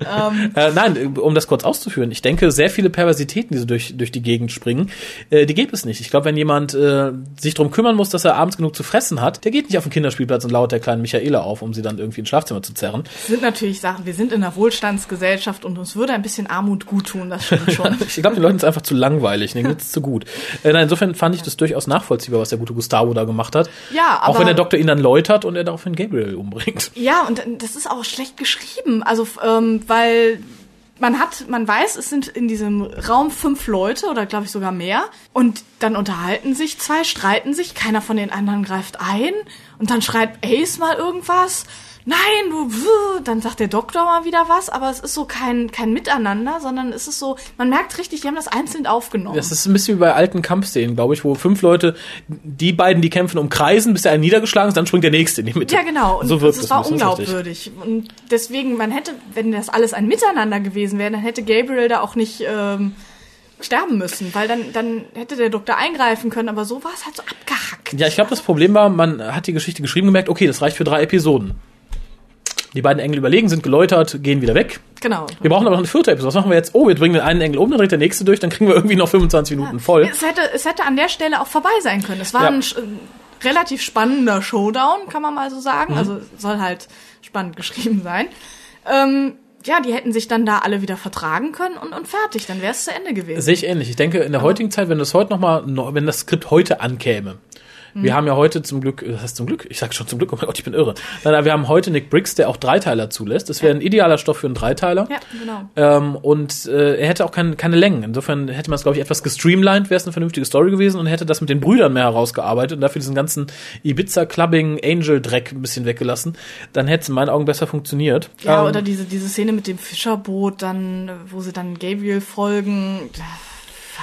ähm, Äh, nein, um das kurz auszuführen. Ich denke, sehr viele Perversitäten, die so durch, durch die Gegend springen, äh, die gibt es nicht. Ich glaube, wenn jemand äh, sich drum kümmern muss, dass er abends genug zu fressen hat, der geht nicht auf den Kinderspielplatz und lauert der kleinen Michaela auf, um sie dann irgendwie ins Schlafzimmer zu zerren. das sind natürlich Sachen, wir sind in einer Wohlstandsgesellschaft und uns würde ein bisschen Armut gut tun, das stimmt schon. [laughs] Ich glaube, den Leuten ist einfach zu langweilig, denen geht's zu gut. Äh, nein, insofern fand ich das durchaus nachvollziehbar, was der gute Gustavo da gemacht hat. Ja, Auch aber- wenn der Doktor ihn dann läutert und er daraufhin Gabriel umbringt. Ja, und das ist auch schlecht geschrieben. Also, ähm, weil man hat, man weiß, es sind in diesem Raum fünf Leute oder glaube ich sogar mehr. Und dann unterhalten sich zwei, streiten sich, keiner von den anderen greift ein. Und dann schreibt Ace mal irgendwas. Nein, du, dann sagt der Doktor mal wieder was, aber es ist so kein, kein Miteinander, sondern es ist so, man merkt richtig, die haben das einzeln aufgenommen. Das ist ein bisschen wie bei alten Kampfszenen, glaube ich, wo fünf Leute, die beiden, die kämpfen, umkreisen, bis der eine niedergeschlagen ist, dann springt der nächste in die Mitte. Ja, genau. Und so wirkt das es war das unglaubwürdig. Und deswegen, man hätte, wenn das alles ein Miteinander gewesen wäre, dann hätte Gabriel da auch nicht ähm, sterben müssen, weil dann, dann hätte der Doktor eingreifen können, aber so war es halt so abgehackt. Ja, ich glaube, das Problem war, man hat die Geschichte geschrieben, gemerkt, okay, das reicht für drei Episoden. Die beiden Engel überlegen, sind geläutert, gehen wieder weg. Genau. Wir brauchen aber noch eine vierte Episode. Was machen wir jetzt? Oh, wir bringen den einen Engel um, dann dreht der nächste durch, dann kriegen wir irgendwie noch 25 Minuten voll. Es hätte, es hätte an der Stelle auch vorbei sein können. Es war Ja. ein äh, relativ spannender Showdown, kann man mal so sagen. Mhm. Also soll halt spannend geschrieben sein. Ähm, ja, die hätten sich dann da alle wieder vertragen können und, und fertig. Dann wäre es zu Ende gewesen. Sehe ich ähnlich. Ich denke, in der heutigen Zeit, wenn das heute noch mal, wenn das Skript heute ankäme, wir haben ja heute zum Glück, das heißt zum Glück, ich sag schon zum Glück, oh mein Gott, ich bin irre. Nein, nein, wir haben heute Nick Briggs, der auch Dreiteiler zulässt. Das wäre ein idealer Stoff für einen Dreiteiler. Ja, genau. Ähm, und äh, er hätte auch kein, keine Längen. Insofern hätte man es, glaube ich, etwas gestreamlined, wäre es eine vernünftige Story gewesen und hätte das mit den Brüdern mehr herausgearbeitet und dafür diesen ganzen Ibiza-Clubbing-Angel-Dreck ein bisschen weggelassen. Dann hätte es in meinen Augen besser funktioniert. Ja, Ähm, oder diese, diese Szene mit dem Fischerboot, dann, wo sie dann Gabriel folgen.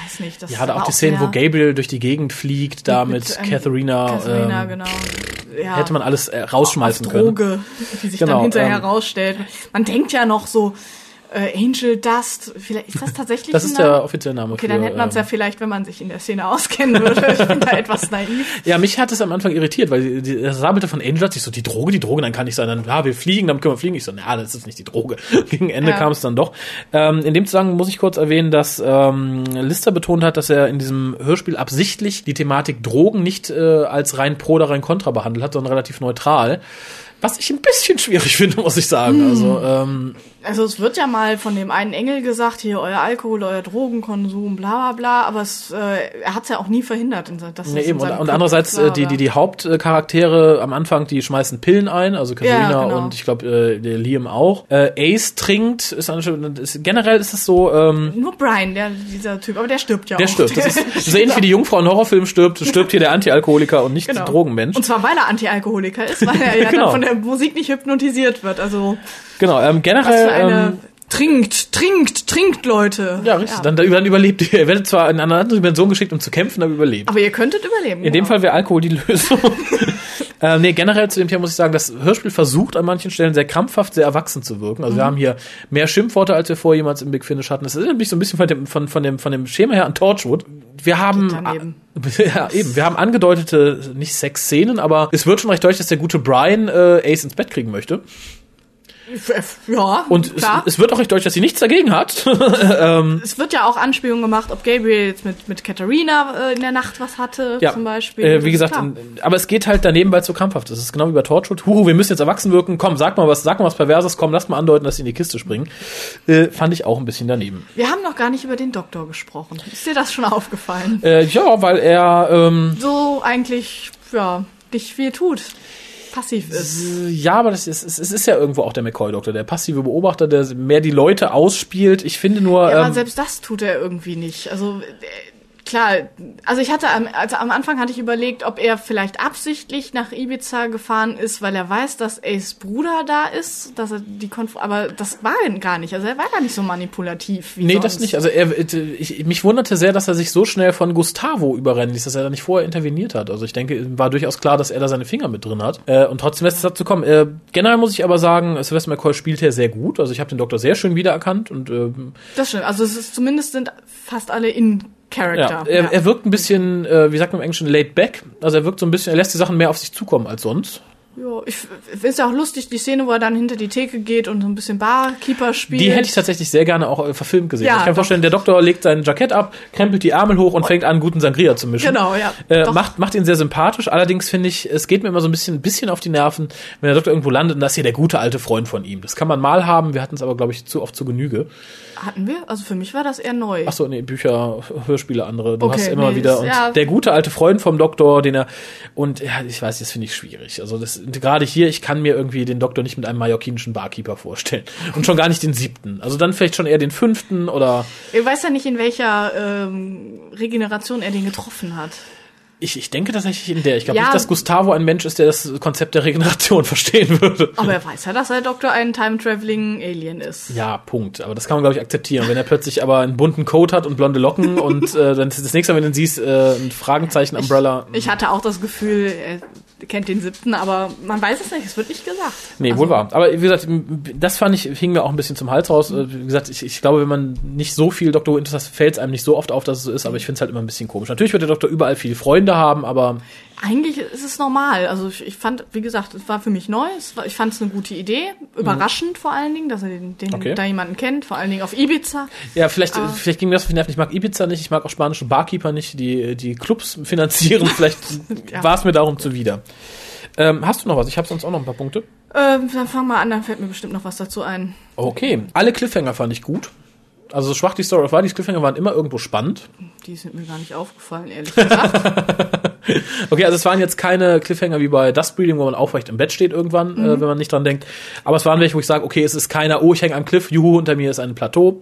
Weiß nicht. Das Ja, da war auch die Szene, wo Gabriel durch die Gegend fliegt, da mit, ähm, Katharina. Katharina, ähm, genau. Ja, Hätte man alles äh, rausschmeißen können. Droge, die sich Genau, dann hinterher ähm, herausstellt. Man denkt ja noch so, äh, Angel Dust, vielleicht ist das [laughs] tatsächlich Das ist der offizielle Name. Okay, für, dann hätte man es ähm, ja vielleicht, wenn man sich in der Szene auskennen würde. Ich bin da [laughs] etwas naiv. Ja, mich hat es am Anfang irritiert, weil das Sabelte von Angel hat sich so, die Droge, die Droge, dann kann ich sein, dann, ja, wir fliegen, dann können wir fliegen. Ich so, na, das ist nicht die Droge. [laughs] Gegen Ende Ja. kam es dann doch. Ähm, in dem Zusammenhang muss ich kurz erwähnen, dass ähm, Lister betont hat, dass er in diesem Hörspiel absichtlich die Thematik Drogen nicht äh, als rein pro oder rein contra behandelt hat, sondern relativ neutral. Was ich ein bisschen schwierig finde, muss ich sagen. Also, ähm, Also es wird ja mal von dem einen Engel gesagt, hier euer Alkohol, euer Drogenkonsum, bla bla bla, aber es, äh, er hat es ja auch nie verhindert. in Dass Nee, eben. Und, und andererseits, klar äh, die, die, die Hauptcharaktere am Anfang, die schmeißen Pillen ein, also Katharina Ja, genau. und ich glaube äh, Liam auch. Äh, Ace trinkt, ist, anscheinend- ist generell ist es so, ähm, Nur Brian, der, dieser Typ, aber der stirbt ja der auch. stirbt. Das ist [laughs] so ähnlich wie die Jungfrau in Horrorfilmen stirbt, stirbt hier der Antialkoholiker und nicht Genau. der Drogenmensch. Und zwar, weil er Antialkoholiker ist, weil er ja [laughs] Genau. dann von der Musik nicht hypnotisiert wird. Also, Genau, ähm, generell. eine... ähm, trinkt, trinkt, trinkt, Leute. ja, richtig. Dann, dann überlebt ihr. [laughs] Ihr werdet zwar in eine andere Dimension geschickt, um zu kämpfen, aber überlebt. Aber ihr könntet überleben. In dem genau. Fall wäre Alkohol die [laughs] Lösung. [laughs] ähm, nee, generell zu dem Thema muss ich sagen, das Hörspiel versucht an manchen Stellen sehr krampfhaft, sehr erwachsen zu wirken. Also wir haben hier mehr Schimpfworte, als wir vorher jemals im Big Finish hatten. Das erinnert mich so ein bisschen von dem, von, von dem, von dem Schema her an Torchwood. Wir haben, ja, eben, wir haben angedeutete, nicht Sexszenen, aber es wird schon recht deutlich, dass der gute Brian äh, Ace ins Bett kriegen möchte. Ja, Und es, es wird auch recht deutlich, dass sie nichts dagegen hat. [laughs] Es wird ja auch Anspielungen gemacht, ob Gabriel jetzt mit, mit Katharina äh, in der Nacht was hatte, Ja, zum Beispiel. Äh, wie gesagt, in, aber es geht halt daneben, weil es so krampfhaft ist. Es ist genau wie bei Torchwood. Huhu, wir müssen jetzt erwachsen wirken. Komm, sag mal was, sag mal was Perverses. Komm, lass mal andeuten, dass sie in die Kiste springen. Äh, fand ich auch ein bisschen daneben. Wir haben noch gar nicht über den Doktor gesprochen. Ist dir das schon aufgefallen? Äh, ja, weil er, ähm, So eigentlich, ja, nicht viel tut. Passiv ist. ja, aber das ist, es es ist ja irgendwo auch der McCoy-Doktor, der passive Beobachter, der mehr die Leute ausspielt. Ich finde nur, Ja, aber ähm, selbst das tut er irgendwie nicht. Also äh, klar, also ich hatte am, also am Anfang hatte ich überlegt, ob er vielleicht absichtlich nach Ibiza gefahren ist, weil er weiß, dass Ace Bruder da ist, dass er die Konf aber das war er gar nicht. Also er war gar nicht so manipulativ wie Nee, sonst. das nicht. Also er, ich, mich wunderte sehr, dass er sich so schnell von Gustavo überrennen ließ, dass er da nicht vorher interveniert hat. Also ich denke, war durchaus klar, dass er da seine Finger mit drin hat. Äh, und trotzdem lässt es dazu kommen. Äh, generell muss ich aber sagen, Sylvester McCoy spielt hier sehr gut. Also ich habe den Doktor sehr schön wiedererkannt und ähm, Das stimmt. Also es ist zumindest sind fast alle in Character. ja, er, er wirkt ein bisschen, äh, wie sagt man im Englischen, laid back. Also er wirkt so ein bisschen, er lässt die Sachen mehr auf sich zukommen als sonst. Ja, ich es ja auch lustig, die Szene, wo er dann hinter die Theke geht und so ein bisschen Barkeeper spielt. Die hätte ich tatsächlich sehr gerne auch äh, verfilmt gesehen. Ja, ich kann mir vorstellen, der Doktor legt sein Jackett ab, krempelt die Ärmel hoch und fängt an, guten Sangria zu mischen. Genau, ja. Äh, macht, macht ihn sehr sympathisch. Allerdings finde ich, es geht mir immer so ein bisschen, ein bisschen auf die Nerven, wenn der Doktor irgendwo landet und das ist hier der gute alte Freund von ihm. Das kann man mal haben. Wir hatten es aber, glaube ich, zu oft zu Genüge. Hatten wir? Also für mich war das eher neu. Ach so, nee, Bücher, Hörspiele, andere. Du Okay, hast immer nee, wieder. ist- Und ja. der gute alte Freund vom Doktor, den er. Und ja, ich weiß, das finde ich schwierig. Also das gerade hier, ich kann mir irgendwie den Doktor nicht mit einem mallorquinischen Barkeeper vorstellen. [laughs] Und schon gar nicht den siebten. Also dann vielleicht schon eher den fünften oder. Ich weiß ja nicht, in welcher ähm, Regeneration er den getroffen hat. Ich, ich denke tatsächlich in der. Ich glaube Ja. nicht, dass Gustavo ein Mensch ist, der das Konzept der Regeneration [laughs] verstehen würde. Aber er weiß ja, dass der Doktor ein Time-Traveling-Alien ist. Ja, Punkt. Aber das kann man, glaube ich, akzeptieren. Wenn er plötzlich aber einen bunten Coat hat und blonde Locken und äh, dann das nächste Mal, wenn du ihn siehst, äh, ein Fragenzeichen, Umbrella. Ich hatte auch das Gefühl, er kennt den siebten, aber man weiß es nicht, es wird nicht gesagt. Nee, Also, wohl wahr. Aber wie gesagt, das fand ich, hing mir auch ein bisschen zum Hals raus. Äh, Wie gesagt, ich, ich glaube, wenn man nicht so viel Doktor Who interessiert, fällt es einem nicht so oft auf, dass es so ist, aber ich finde es halt immer ein bisschen komisch. Natürlich wird der Doktor überall viele Freunde haben, aber Eigentlich ist es normal. Also ich, ich fand, wie gesagt, es war für mich neu. War, ich fand es eine gute Idee. Überraschend vor allen Dingen, dass er den, den Okay. da jemanden kennt, vor allen Dingen auf Ibiza. ja, vielleicht, vielleicht ging mir das auf die Nerven. Ich mag Ibiza nicht, ich mag auch spanische Barkeeper nicht, die die Clubs finanzieren. [laughs] Vielleicht Ja. war es mir darum zuwider. Ähm, hast du noch was? Ich habe sonst auch noch ein paar Punkte. Ähm, dann fang mal an, dann fällt mir bestimmt noch was dazu ein. Okay, alle Cliffhanger fand ich gut. Also so schwach die Story auch war, die Cliffhanger waren immer irgendwo spannend. Die sind mir gar nicht aufgefallen, ehrlich gesagt. [laughs] Okay, also es waren jetzt keine Cliffhanger wie bei Dust Breeding, wo man aufrecht im Bett steht irgendwann, Mhm. äh, wenn man nicht dran denkt. Aber es waren welche, wo ich sage, okay, es ist keiner, oh, ich hänge am Cliff, juhu, unter mir ist ein Plateau.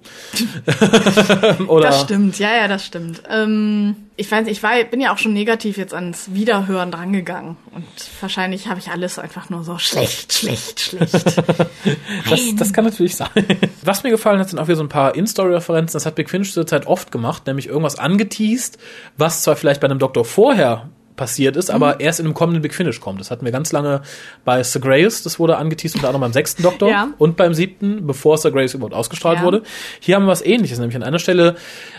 [laughs] Oder Das stimmt, ja, ja, das stimmt. Ähm, ich weiß, ich war, bin ja auch schon negativ jetzt ans Wiederhören drangegangen. Und wahrscheinlich habe ich alles einfach nur so schlecht, schlecht, schlecht. [laughs] das, das kann natürlich sein. Was mir gefallen hat, sind auch wieder so ein paar In-Story-Referenzen. Das hat Big Finish zur Zeit oft gemacht, nämlich irgendwas angeteased, was zwar vielleicht bei einem Doktor vorher passiert ist, aber erst in einem kommenden Big Finish kommt. Das hatten wir ganz lange bei Sir Grace, das wurde angeteased, unter anderem beim sechsten Doktor Ja. und beim siebten, bevor Sir Grace überhaupt ausgestrahlt Ja. wurde. Hier haben wir was ähnliches, nämlich an einer Stelle,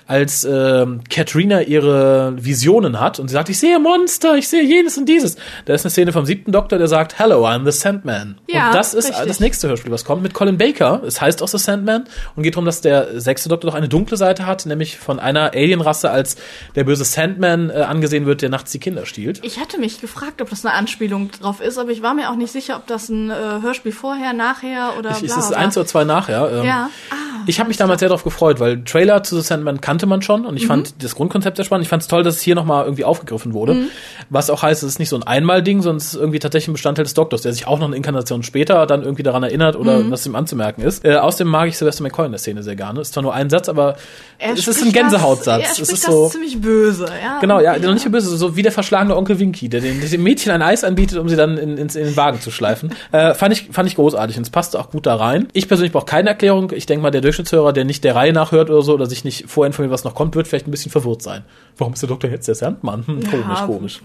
als ähm, Katrina ihre Visionen hat und sie sagt, ich sehe Monster, ich sehe jenes und dieses. Da ist eine Szene vom siebten Doktor, der sagt, Hello, I'm the Sandman. Ja, und das ist richtig. das nächste Hörspiel, was kommt, mit Colin Baker. Es heißt auch The Sandman und geht darum, dass der sechste Doktor doch eine dunkle Seite hat, nämlich von einer Alienrasse als der böse Sandman äh, angesehen wird, der nachts die Kinder gestielt. Ich hatte mich gefragt, ob das eine Anspielung drauf ist, aber ich war mir auch nicht sicher, ob das ein äh, Hörspiel vorher, nachher oder Ich, bla, es ist bla. eins oder zwei nachher. Ähm, Ja. Ah, ich habe mich damals sehr darauf gefreut, weil Trailer zu The Sandman kannte man schon und ich Mhm. fand das Grundkonzept sehr spannend. Ich fand es toll, dass es hier nochmal irgendwie aufgegriffen wurde. Mhm. Was auch heißt, es ist nicht so ein Einmal-Ding, sondern es ist irgendwie tatsächlich ein Bestandteil des Doktors, der sich auch noch eine Inkarnation später dann irgendwie daran erinnert oder Mhm. was ihm anzumerken ist. Äh, außerdem mag ich Sylvester McCoy in der Szene sehr gerne. Ist zwar nur ein Satz, aber Er es ist ein Gänsehautsatz. Das, er es ist so. ziemlich böse, ja. Genau, ja, noch nicht so böse, so wie der verschlagene Onkel Winky, der den, dem Mädchen ein Eis anbietet, um sie dann in, ins, in den Wagen zu schleifen. Äh, fand ich, fand ich großartig und es passte auch gut da rein. Ich persönlich brauche keine Erklärung. Ich denke mal, der Durchschnittshörer, der nicht der Reihe nachhört oder so, oder sich nicht vorinformiert, was noch kommt, wird vielleicht ein bisschen verwirrt sein. Warum ist der Doktor jetzt der Sandmann? Hm, komisch, Ja, komisch.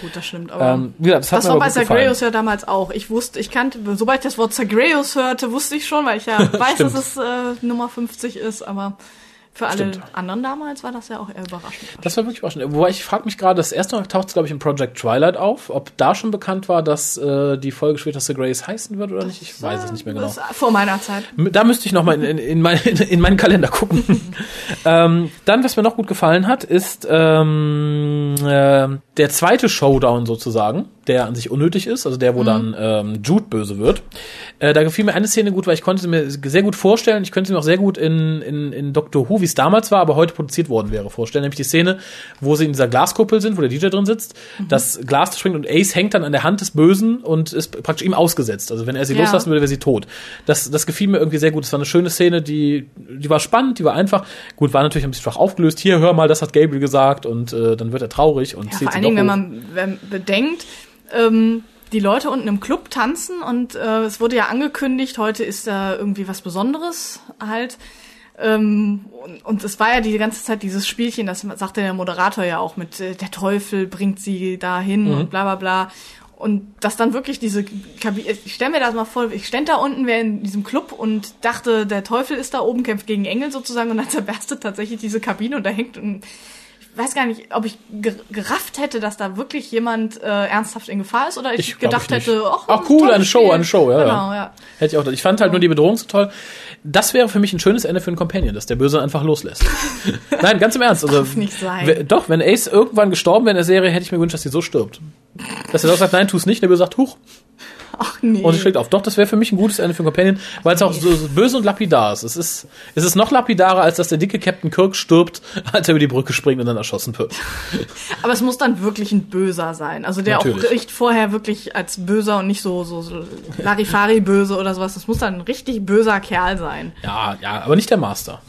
Gut, das stimmt. Aber Ähm, gesagt, das das war bei. Zagreus ja damals auch. Ich wusste, ich kannte, sobald ich das Wort Zagreus hörte, wusste ich schon, weil ich ja [laughs] weiß, dass es äh, Nummer 50 ist, aber für alle Stimmt. anderen damals war das ja auch eher überraschend. Das war wirklich überraschend. Wobei ich frage mich gerade, das erste Mal taucht es, glaube ich, in Project Twilight auf, ob da schon bekannt war, dass äh, die Folge später The Grace heißen wird oder nicht. Ich weiß es nicht mehr genau. Das vor meiner Zeit. Da müsste ich noch mal in, in, in, mein, in, [laughs] in meinen Kalender gucken. [laughs] ähm, dann, was mir noch gut gefallen hat, ist ähm, äh, der zweite Showdown sozusagen, der an sich unnötig ist, also der, wo dann ähm, Jude böse wird. Äh, da gefiel mir eine Szene gut, weil ich konnte sie mir sehr gut vorstellen, ich könnte sie mir auch sehr gut in, in, in Doctor Who, wie es damals war, aber heute produziert worden wäre, vorstellen. Nämlich die Szene, wo sie in dieser Glaskuppel sind, wo der DJ drin sitzt, das Glas springt und Ace hängt dann an der Hand des Bösen und ist praktisch ihm ausgesetzt. Also wenn er sie Ja. loslassen würde, wäre sie tot. Das, das gefiel mir irgendwie sehr gut. Es war eine schöne Szene, die, die war spannend, die war einfach. Gut, war natürlich ein bisschen schwach aufgelöst. Hier, hör mal, das hat Gabriel gesagt und äh, dann wird er traurig und Ja, zieht vor allen Dingen, wenn man wenn, bedenkt, ähm, die Leute unten im Club tanzen und äh, es wurde ja angekündigt, heute ist da irgendwie was Besonderes halt. Ähm, und, und es war ja die ganze Zeit dieses Spielchen, das sagte der Moderator ja auch mit äh, der Teufel bringt sie dahin Mhm. und bla bla bla. Und dass dann wirklich diese Kabine, ich stell mir das mal vor, ich stand da unten, wäre in diesem Club und dachte, der Teufel ist da oben, kämpft gegen Engel sozusagen und dann [laughs] zerberstet tatsächlich diese Kabine und da hängt ein weiß gar nicht, ob ich ger- gerafft hätte, dass da wirklich jemand äh, ernsthaft in Gefahr ist oder ich, Ich gedacht ich hätte, ach, Ach, cool, eine Show, eine Show, ja, Genau, ja. Hätte ich auch. Ich fand halt nur die Bedrohung so toll. Das wäre für mich ein schönes Ende für einen Companion, dass der Böse einfach loslässt. [laughs] Nein, ganz im Ernst. Also, darf nicht sein. Doch, wenn Ace irgendwann gestorben wäre in der Serie, hätte ich mir gewünscht, dass sie so stirbt. Dass er doch sagt, nein, tu's nicht. Der Böse sagt, huch. Ach nee. Und es schlägt auf. Doch, das wäre für mich ein gutes Ende für Companion, weil es auch so, so böse und lapidar ist. Es ist, es ist noch lapidarer, als dass der dicke Captain Kirk stirbt, [laughs] als er über die Brücke springt und dann erschossen wird. [laughs] Aber es muss dann wirklich ein Böser sein. Also der Natürlich. auch riecht vorher wirklich als Böser und nicht so, so, so Larifari-Böse oder sowas. Das muss dann ein richtig böser Kerl sein. Ja, ja, aber nicht der Master.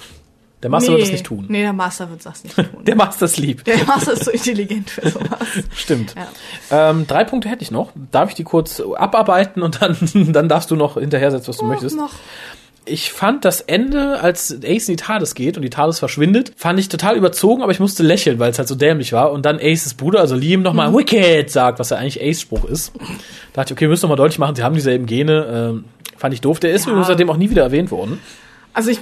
Der Master wird das nicht tun. Nee, der Master wird das nicht tun. [laughs] Der Master ist lieb. der Master ist so intelligent für sowas. [laughs] Stimmt. Ja. Ähm, drei Punkte hätte ich noch. Darf ich die kurz abarbeiten und dann, [laughs] dann darfst du noch hinterher setzen, was du möchtest. Noch. Ich fand das Ende, als Ace in die TARDIS geht und die TARDIS verschwindet, fand ich total überzogen, aber ich musste lächeln, weil es halt so dämlich war. Und dann Aces Bruder, also Liam, nochmal Wicked sagt, was ja eigentlich Ace-Spruch ist. Da dachte ich, okay, wir müssen nochmal deutlich machen, sie haben dieselben Gene. Ähm, fand ich doof. Der ist Ja. übrigens seitdem auch nie wieder erwähnt worden. Also ich,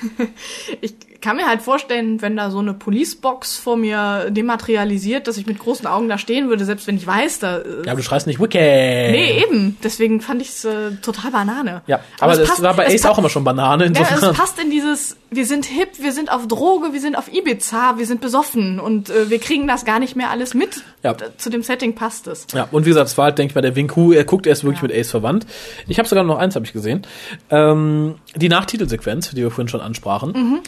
[laughs] ich kann mir halt vorstellen, wenn da so eine Policebox vor mir dematerialisiert, dass ich mit großen Augen da stehen würde, selbst wenn ich weiß, da. äh, Ja, aber du schreist nicht Wicked. nee, eben. Deswegen fand ich es äh, total Banane. Ja, aber, es das passt- war bei es Ace auch immer schon Banane. Ja, Insofern. es passt in dieses, wir sind hip, wir sind auf Droge, wir sind auf Ibiza, wir sind besoffen und äh, wir kriegen das gar nicht mehr alles mit. Ja. Zu dem Setting passt es. Ja, und wie gesagt, es war halt, denke ich mal, der Winku, er guckt, er ist wirklich mit Ace verwandt. Ich habe sogar noch eins, habe ich gesehen. Ähm, die Nachtitelsequenz, die wir vorhin schon ansprachen. Mhm.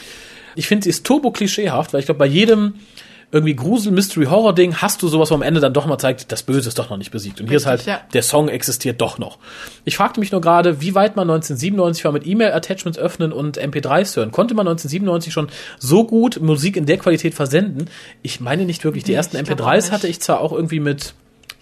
Ich finde, sie ist turbo-klischeehaft, weil ich glaube, bei jedem irgendwie Grusel-Mystery-Horror-Ding hast du sowas, wo am Ende dann doch mal zeigt, das Böse ist doch noch nicht besiegt. Und hier ist halt, ja. der Song existiert doch noch. Ich fragte mich nur gerade, wie weit man 1997 war mit E-Mail-Attachments öffnen und MP3s hören. Konnte man 1997 schon so gut Musik in der Qualität versenden? Ich meine nicht wirklich. Die Nee, ersten ich glaub auch MP3s nicht. hatte ich zwar auch irgendwie mit,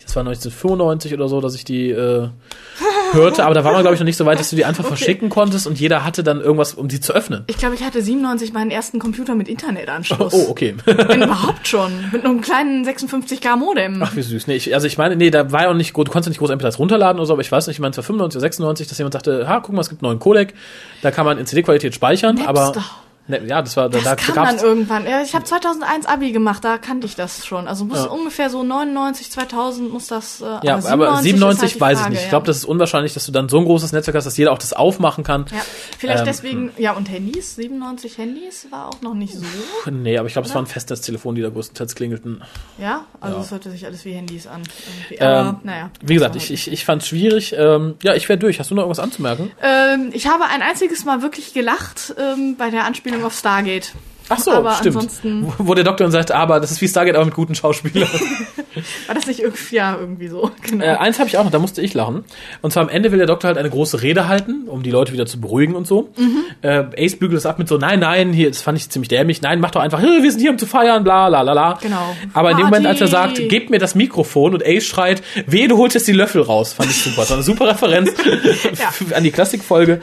das war 1995 oder so, dass ich die äh, [laughs] hörte, aber da war man, glaube ich, noch nicht so weit, dass du die einfach verschicken konntest und jeder hatte dann irgendwas, um die zu öffnen. Ich glaube, ich hatte 97 meinen ersten Computer mit Internetanschluss. Oh, okay. [laughs] Wenn überhaupt schon. Mit einem kleinen 56k Modem. Ach, wie süß. Nee, ich, also ich meine, nee, da war ja auch nicht, gut, du konntest nicht groß MP3s runterladen oder so, aber ich weiß nicht, ich meine, es war 95 oder 96, dass jemand sagte, ha, guck mal, es gibt einen neuen Codec, da kann man in CD-Qualität speichern, aber Napster. Ne, ja, das war, da, Das da kam dann irgendwann. Ja, ich habe 2001 Abi gemacht, da kannte ich das schon. Also muss Ja. ungefähr so 99, 2000 muss das. Äh, ja, aber 97, ist halt die weiß ich Frage, nicht. Ich ja. glaube, das ist unwahrscheinlich, dass du dann so ein großes Netzwerk hast, dass jeder auch das aufmachen kann. Ja, vielleicht Ähm, deswegen, ja, und Handys, 97 Handys war auch noch nicht so. Nee, aber ich glaube, es waren Festnetztelefone, die da größtenteils klingelten. Ja, also Ja. es hörte sich alles wie Handys an. Irgendwie. Aber, Ähm, naja. Wie gesagt, das ich, war ich, ich fand es schwierig. Ähm, ja, ich wäre durch. Hast du noch irgendwas anzumerken? halt- ähm, ich habe ein einziges Mal wirklich gelacht ähm, bei der Anspielung auf Stargate. Ach so, aber stimmt. ansonsten Wo, wo der Doktor dann sagt, aber das ist wie Stargate, aber mit guten Schauspielern. [laughs] war das nicht irgendwie, ja, irgendwie so. [laughs] Genau. Äh, eins habe ich auch noch, da musste ich lachen. Und zwar am Ende will der Doktor halt eine große Rede halten, um die Leute wieder zu beruhigen und so. Mhm. Äh, Ace bügelt es ab mit so, nein, nein, hier, das fand ich ziemlich dämlich, nein, mach doch einfach, "Hey, wir sind hier, um zu feiern, bla, la, la, la. Genau. Aber in dem Moment, als er sagt, gebt mir das Mikrofon und Ace schreit, wehe, du holst jetzt die Löffel raus, fand ich super. Das war eine super Referenz [laughs] an die Klassikfolge.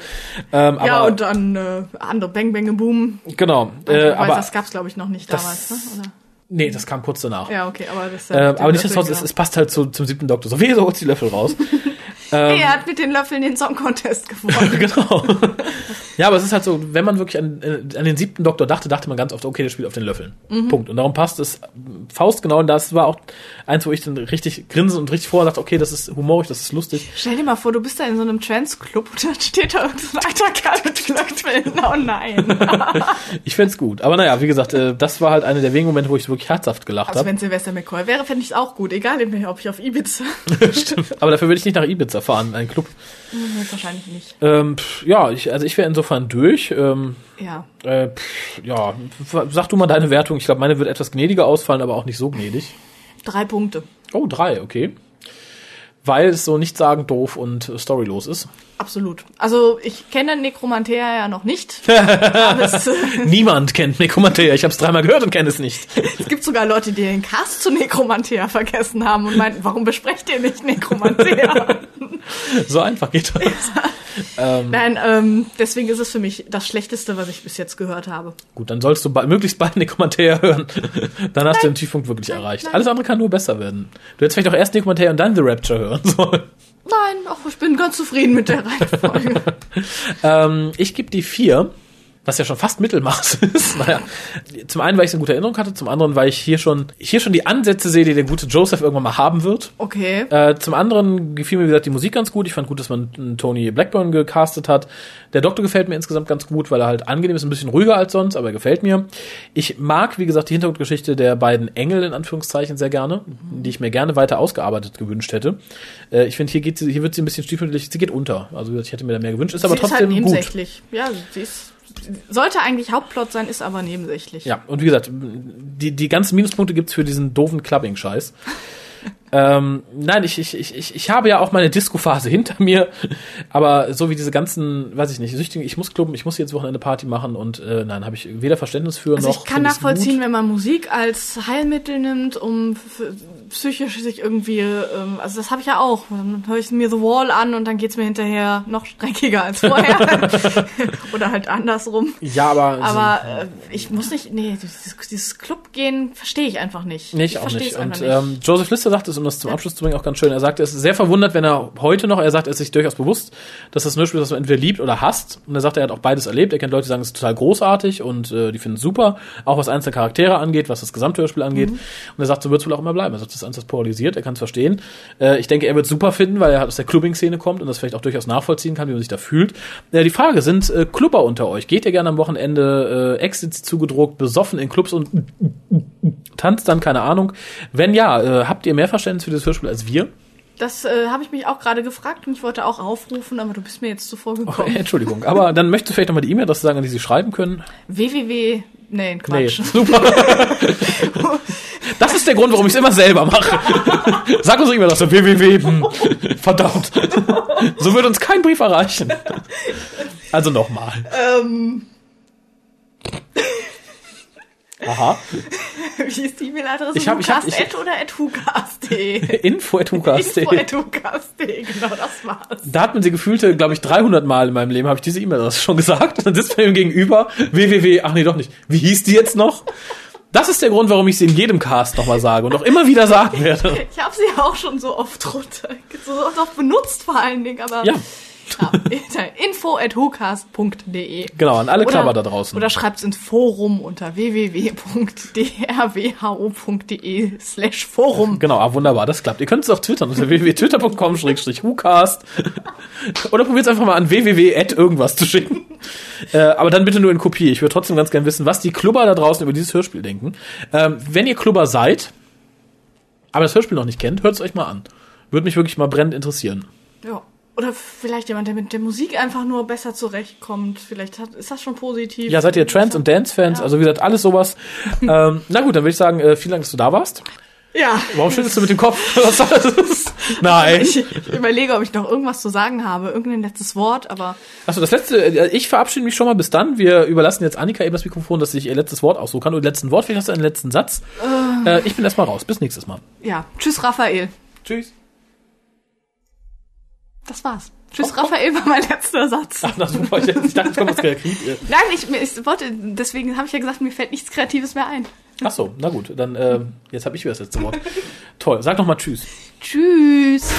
Ähm, ja, und dann äh, andere Bang Bang Boom. genau. Äh, aber, das gab's glaube ich noch nicht damals, ne? Oder? nee, das kam kurz danach. Ja, okay, aber das. Äh, aber nichtsdestotrotz, es, es passt halt zu, zum siebten Doktor. So, wehe, du holst die Löffel raus. [laughs] Hey, er hat mit den Löffeln den Song Contest gewonnen. [laughs] genau. ja, aber es ist halt so, wenn man wirklich an, äh, an den siebten Doktor dachte, dachte man ganz oft, okay, der spielt auf den Löffeln. Mhm. Punkt. Und darum passt es faustgenau. Und das war auch eins, wo ich dann richtig grinse und richtig vorher dachte, okay, das ist humorig, das ist lustig. Stell dir mal vor, du bist da in so einem Trance-Club und dann steht da irgendein alter Kerl mit Löffeln. Oh nein. [laughs] Ich find's gut. Aber naja, wie gesagt, äh, das war halt einer der wenigen Momente, wo ich wirklich herzhaft gelacht Also habe. wenn Sylvester McCoy wäre, fände ich es auch gut. Egal, ob ich auf Ibiza. [laughs] Aber dafür würde ich nicht nach Ibiza fahren, einen Club. Hm, Wahrscheinlich nicht. Ähm, pff, ja, ich, also ich wäre insofern durch. Ähm, Ja. äh, pff, ja, sag du mal deine Wertung. Ich glaube, meine wird etwas gnädiger ausfallen, aber auch nicht so gnädig. Drei Punkte. Oh, drei, okay. Weil es so nicht sagen doof und äh, storylos ist. Absolut. Also ich kenne Necromantea ja noch nicht. [laughs] es, [laughs] Niemand kennt Necromantea. Ich habe es dreimal gehört und kenne es nicht. [laughs] es gibt sogar Leute, die den Cast zu Necromantea vergessen haben und meinten, warum besprecht ihr nicht Necromantea? [laughs] So einfach geht das. Nein, ähm, deswegen ist es für mich das Schlechteste, was ich bis jetzt gehört habe. Gut, dann sollst du ba möglichst bald Necromantea [laughs] hören. Dann hast du den Tiefpunkt wirklich erreicht. Alles andere kann nur besser werden. Du hättest vielleicht auch erst Necromantea und dann The Rapture hören [laughs] sollen. Nein, ach, ich bin ganz zufrieden mit der Reihenfolge. Ähm, ich gebe die vier, was ja schon fast Mittelmaß [laughs] ist. naja, zum einen, weil ich es in guter Erinnerung hatte, zum anderen, weil ich hier schon, hier schon die Ansätze sehe, die der gute Joseph irgendwann mal haben wird. Okay. Äh, zum anderen gefiel mir, wie gesagt, die Musik ganz gut. Ich fand gut, dass man einen Tony Blackburn gecastet hat. Der Doktor gefällt mir insgesamt ganz gut, weil er halt angenehm ist, ein bisschen ruhiger als sonst, aber er gefällt mir. Ich mag, wie gesagt, die Hintergrundgeschichte der beiden Engel in Anführungszeichen sehr gerne, die ich mir gerne weiter ausgearbeitet gewünscht hätte. Äh, ich finde, hier geht sie, hier wird sie ein bisschen stiefmütterlich, sie geht unter. Also wie gesagt, ich hätte mir da mehr gewünscht, ist aber sie ist halt trotzdem gut. Ja, sie ist, sollte eigentlich Hauptplot sein, ist aber nebensächlich. Ja, und wie gesagt, die, die ganzen Minuspunkte gibt's für diesen doofen Clubbing-Scheiß. Ähm, nein, ich, ich, ich, ich, habe ja auch meine Disco-Phase [laughs] hinter mir, aber so wie diese ganzen, weiß ich nicht, Süchtigen, ich muss klubben, ich muss jetzt Wochenende Party machen und äh, nein, habe ich weder Verständnis für Also noch. ich kann nachvollziehen, wenn man Musik als Heilmittel nimmt, um psychisch sich irgendwie, ähm, also das habe ich ja auch. Dann höre ich mir The Wall an und dann geht's mir hinterher noch dreckiger als [laughs] vorher. [laughs] Oder halt andersrum. Ja, aber, Aber äh, ich muss nicht, nee, dieses, dieses Clubgehen verstehe ich einfach nicht. Nee, ich ich auch nicht. es Und nicht. ähm, Joseph Lister sagt es, um das zum Abschluss zu bringen, auch ganz schön. Er sagt, er ist sehr verwundert, wenn er heute noch, er sagt, er ist sich durchaus bewusst, dass das ein Hörspiel ist, das man entweder liebt oder hasst. Und er sagt, er hat auch beides erlebt. Er kennt Leute, die sagen, es ist total großartig und äh, die finden es super, auch was einzelne Charaktere angeht, was das gesamte Hörspiel angeht. Und er sagt, so wird es wohl auch immer bleiben. Er sagt, das ist eins, polarisiert, er kann es verstehen. Äh, ich denke, er wird es super finden, weil er halt aus der Clubbing-Szene kommt und das vielleicht auch durchaus nachvollziehen kann, wie man sich da fühlt. Äh, die Frage sind, äh, Clubber unter euch, geht ihr gerne am Wochenende äh, Exits zugedruckt, besoffen in Clubs und tanzt dann, keine Ahnung. Wenn ja, äh, habt ihr mehr Verständnis für dieses Hörspiel als wir? Das äh, habe ich mich auch gerade gefragt und ich wollte auch aufrufen, aber du bist mir jetzt zuvor Oh, gekommen. Entschuldigung, aber [laughs] dann möchtest du vielleicht nochmal die E-Mail-Adresse sagen, an die sie schreiben können. www. Nee, Nee, Quatsch. super. [laughs] Das ist der Grund, warum ich es immer selber mache. Sag uns E-Mail-Adresse www. Hm, verdammt. So wird uns kein Brief erreichen. Also nochmal. Ähm, Aha. [laughs] wie ist die E-Mail-Adresse? Ich hab- ich hab- ich- Hukast oder at hukast.de? [laughs] Info at Hukas.de. Info at genau, das war's. Da hat man sie gefühlte, glaube ich, 300 Mal in meinem Leben, habe ich diese E-Mail-Adresse schon gesagt. Und dann sitzt man ihm gegenüber, www, ach nee, doch nicht. Wie hieß die jetzt noch? Das ist der Grund, warum ich sie in jedem Cast nochmal sage und auch immer wieder sagen werde. Ich habe sie auch schon so oft runter, so oft benutzt vor allen Dingen, aber Ja. [laughs] info at whocast.de. Genau, an alle Oder- Klapper da draußen. Oder schreibt's ins Forum unter www.drwho.de slash Forum. Genau, ah, wunderbar, das klappt. Ihr könnt es auch twittern unter www.twitter.com-whocast [laughs] oder probiert es einfach mal an www. irgendwas zu schicken. Äh, aber dann bitte nur in Kopie. Ich würde trotzdem ganz gern wissen, was die Klubber da draußen über dieses Hörspiel denken. Ähm, wenn ihr Klubber seid, aber das Hörspiel noch nicht kennt, hört es euch mal an. Würde mich wirklich mal brennend interessieren. Ja. Oder vielleicht jemand, der mit der Musik einfach nur besser zurechtkommt. Vielleicht hat, ist das schon positiv. Ja, seid ihr Trance- und Dance-Fans? Also wie gesagt, alles sowas. [laughs] ähm, na gut, dann würde ich sagen, äh, vielen Dank, dass du da warst. Ja. Warum schüttelst du mit dem Kopf? [laughs] Was war das? Nein. Ich, ich überlege, ob ich noch irgendwas zu sagen habe. Irgendein letztes Wort, aber Achso, das letzte, äh, ich verabschiede mich schon mal bis dann. Wir überlassen jetzt Annika eben das Mikrofon, dass sie sich ihr letztes Wort aussuchen kann. Und letzten Wort, vielleicht hast du einen letzten Satz. Äh, ich bin erstmal raus. Bis nächstes Mal. ja. Tschüss, Raphael. Tschüss. Das war's. Tschüss, Raphael war mein letzter Satz. Ach, na super, ich, ich dachte, komm, was kriegt ihr. Nein, ich, ich wollte, deswegen habe ich ja gesagt, mir fällt nichts Kreatives mehr ein. Achso, na gut, dann äh, jetzt habe ich wieder das letzte Wort. Toll, sag noch mal Tschüss. Tschüss.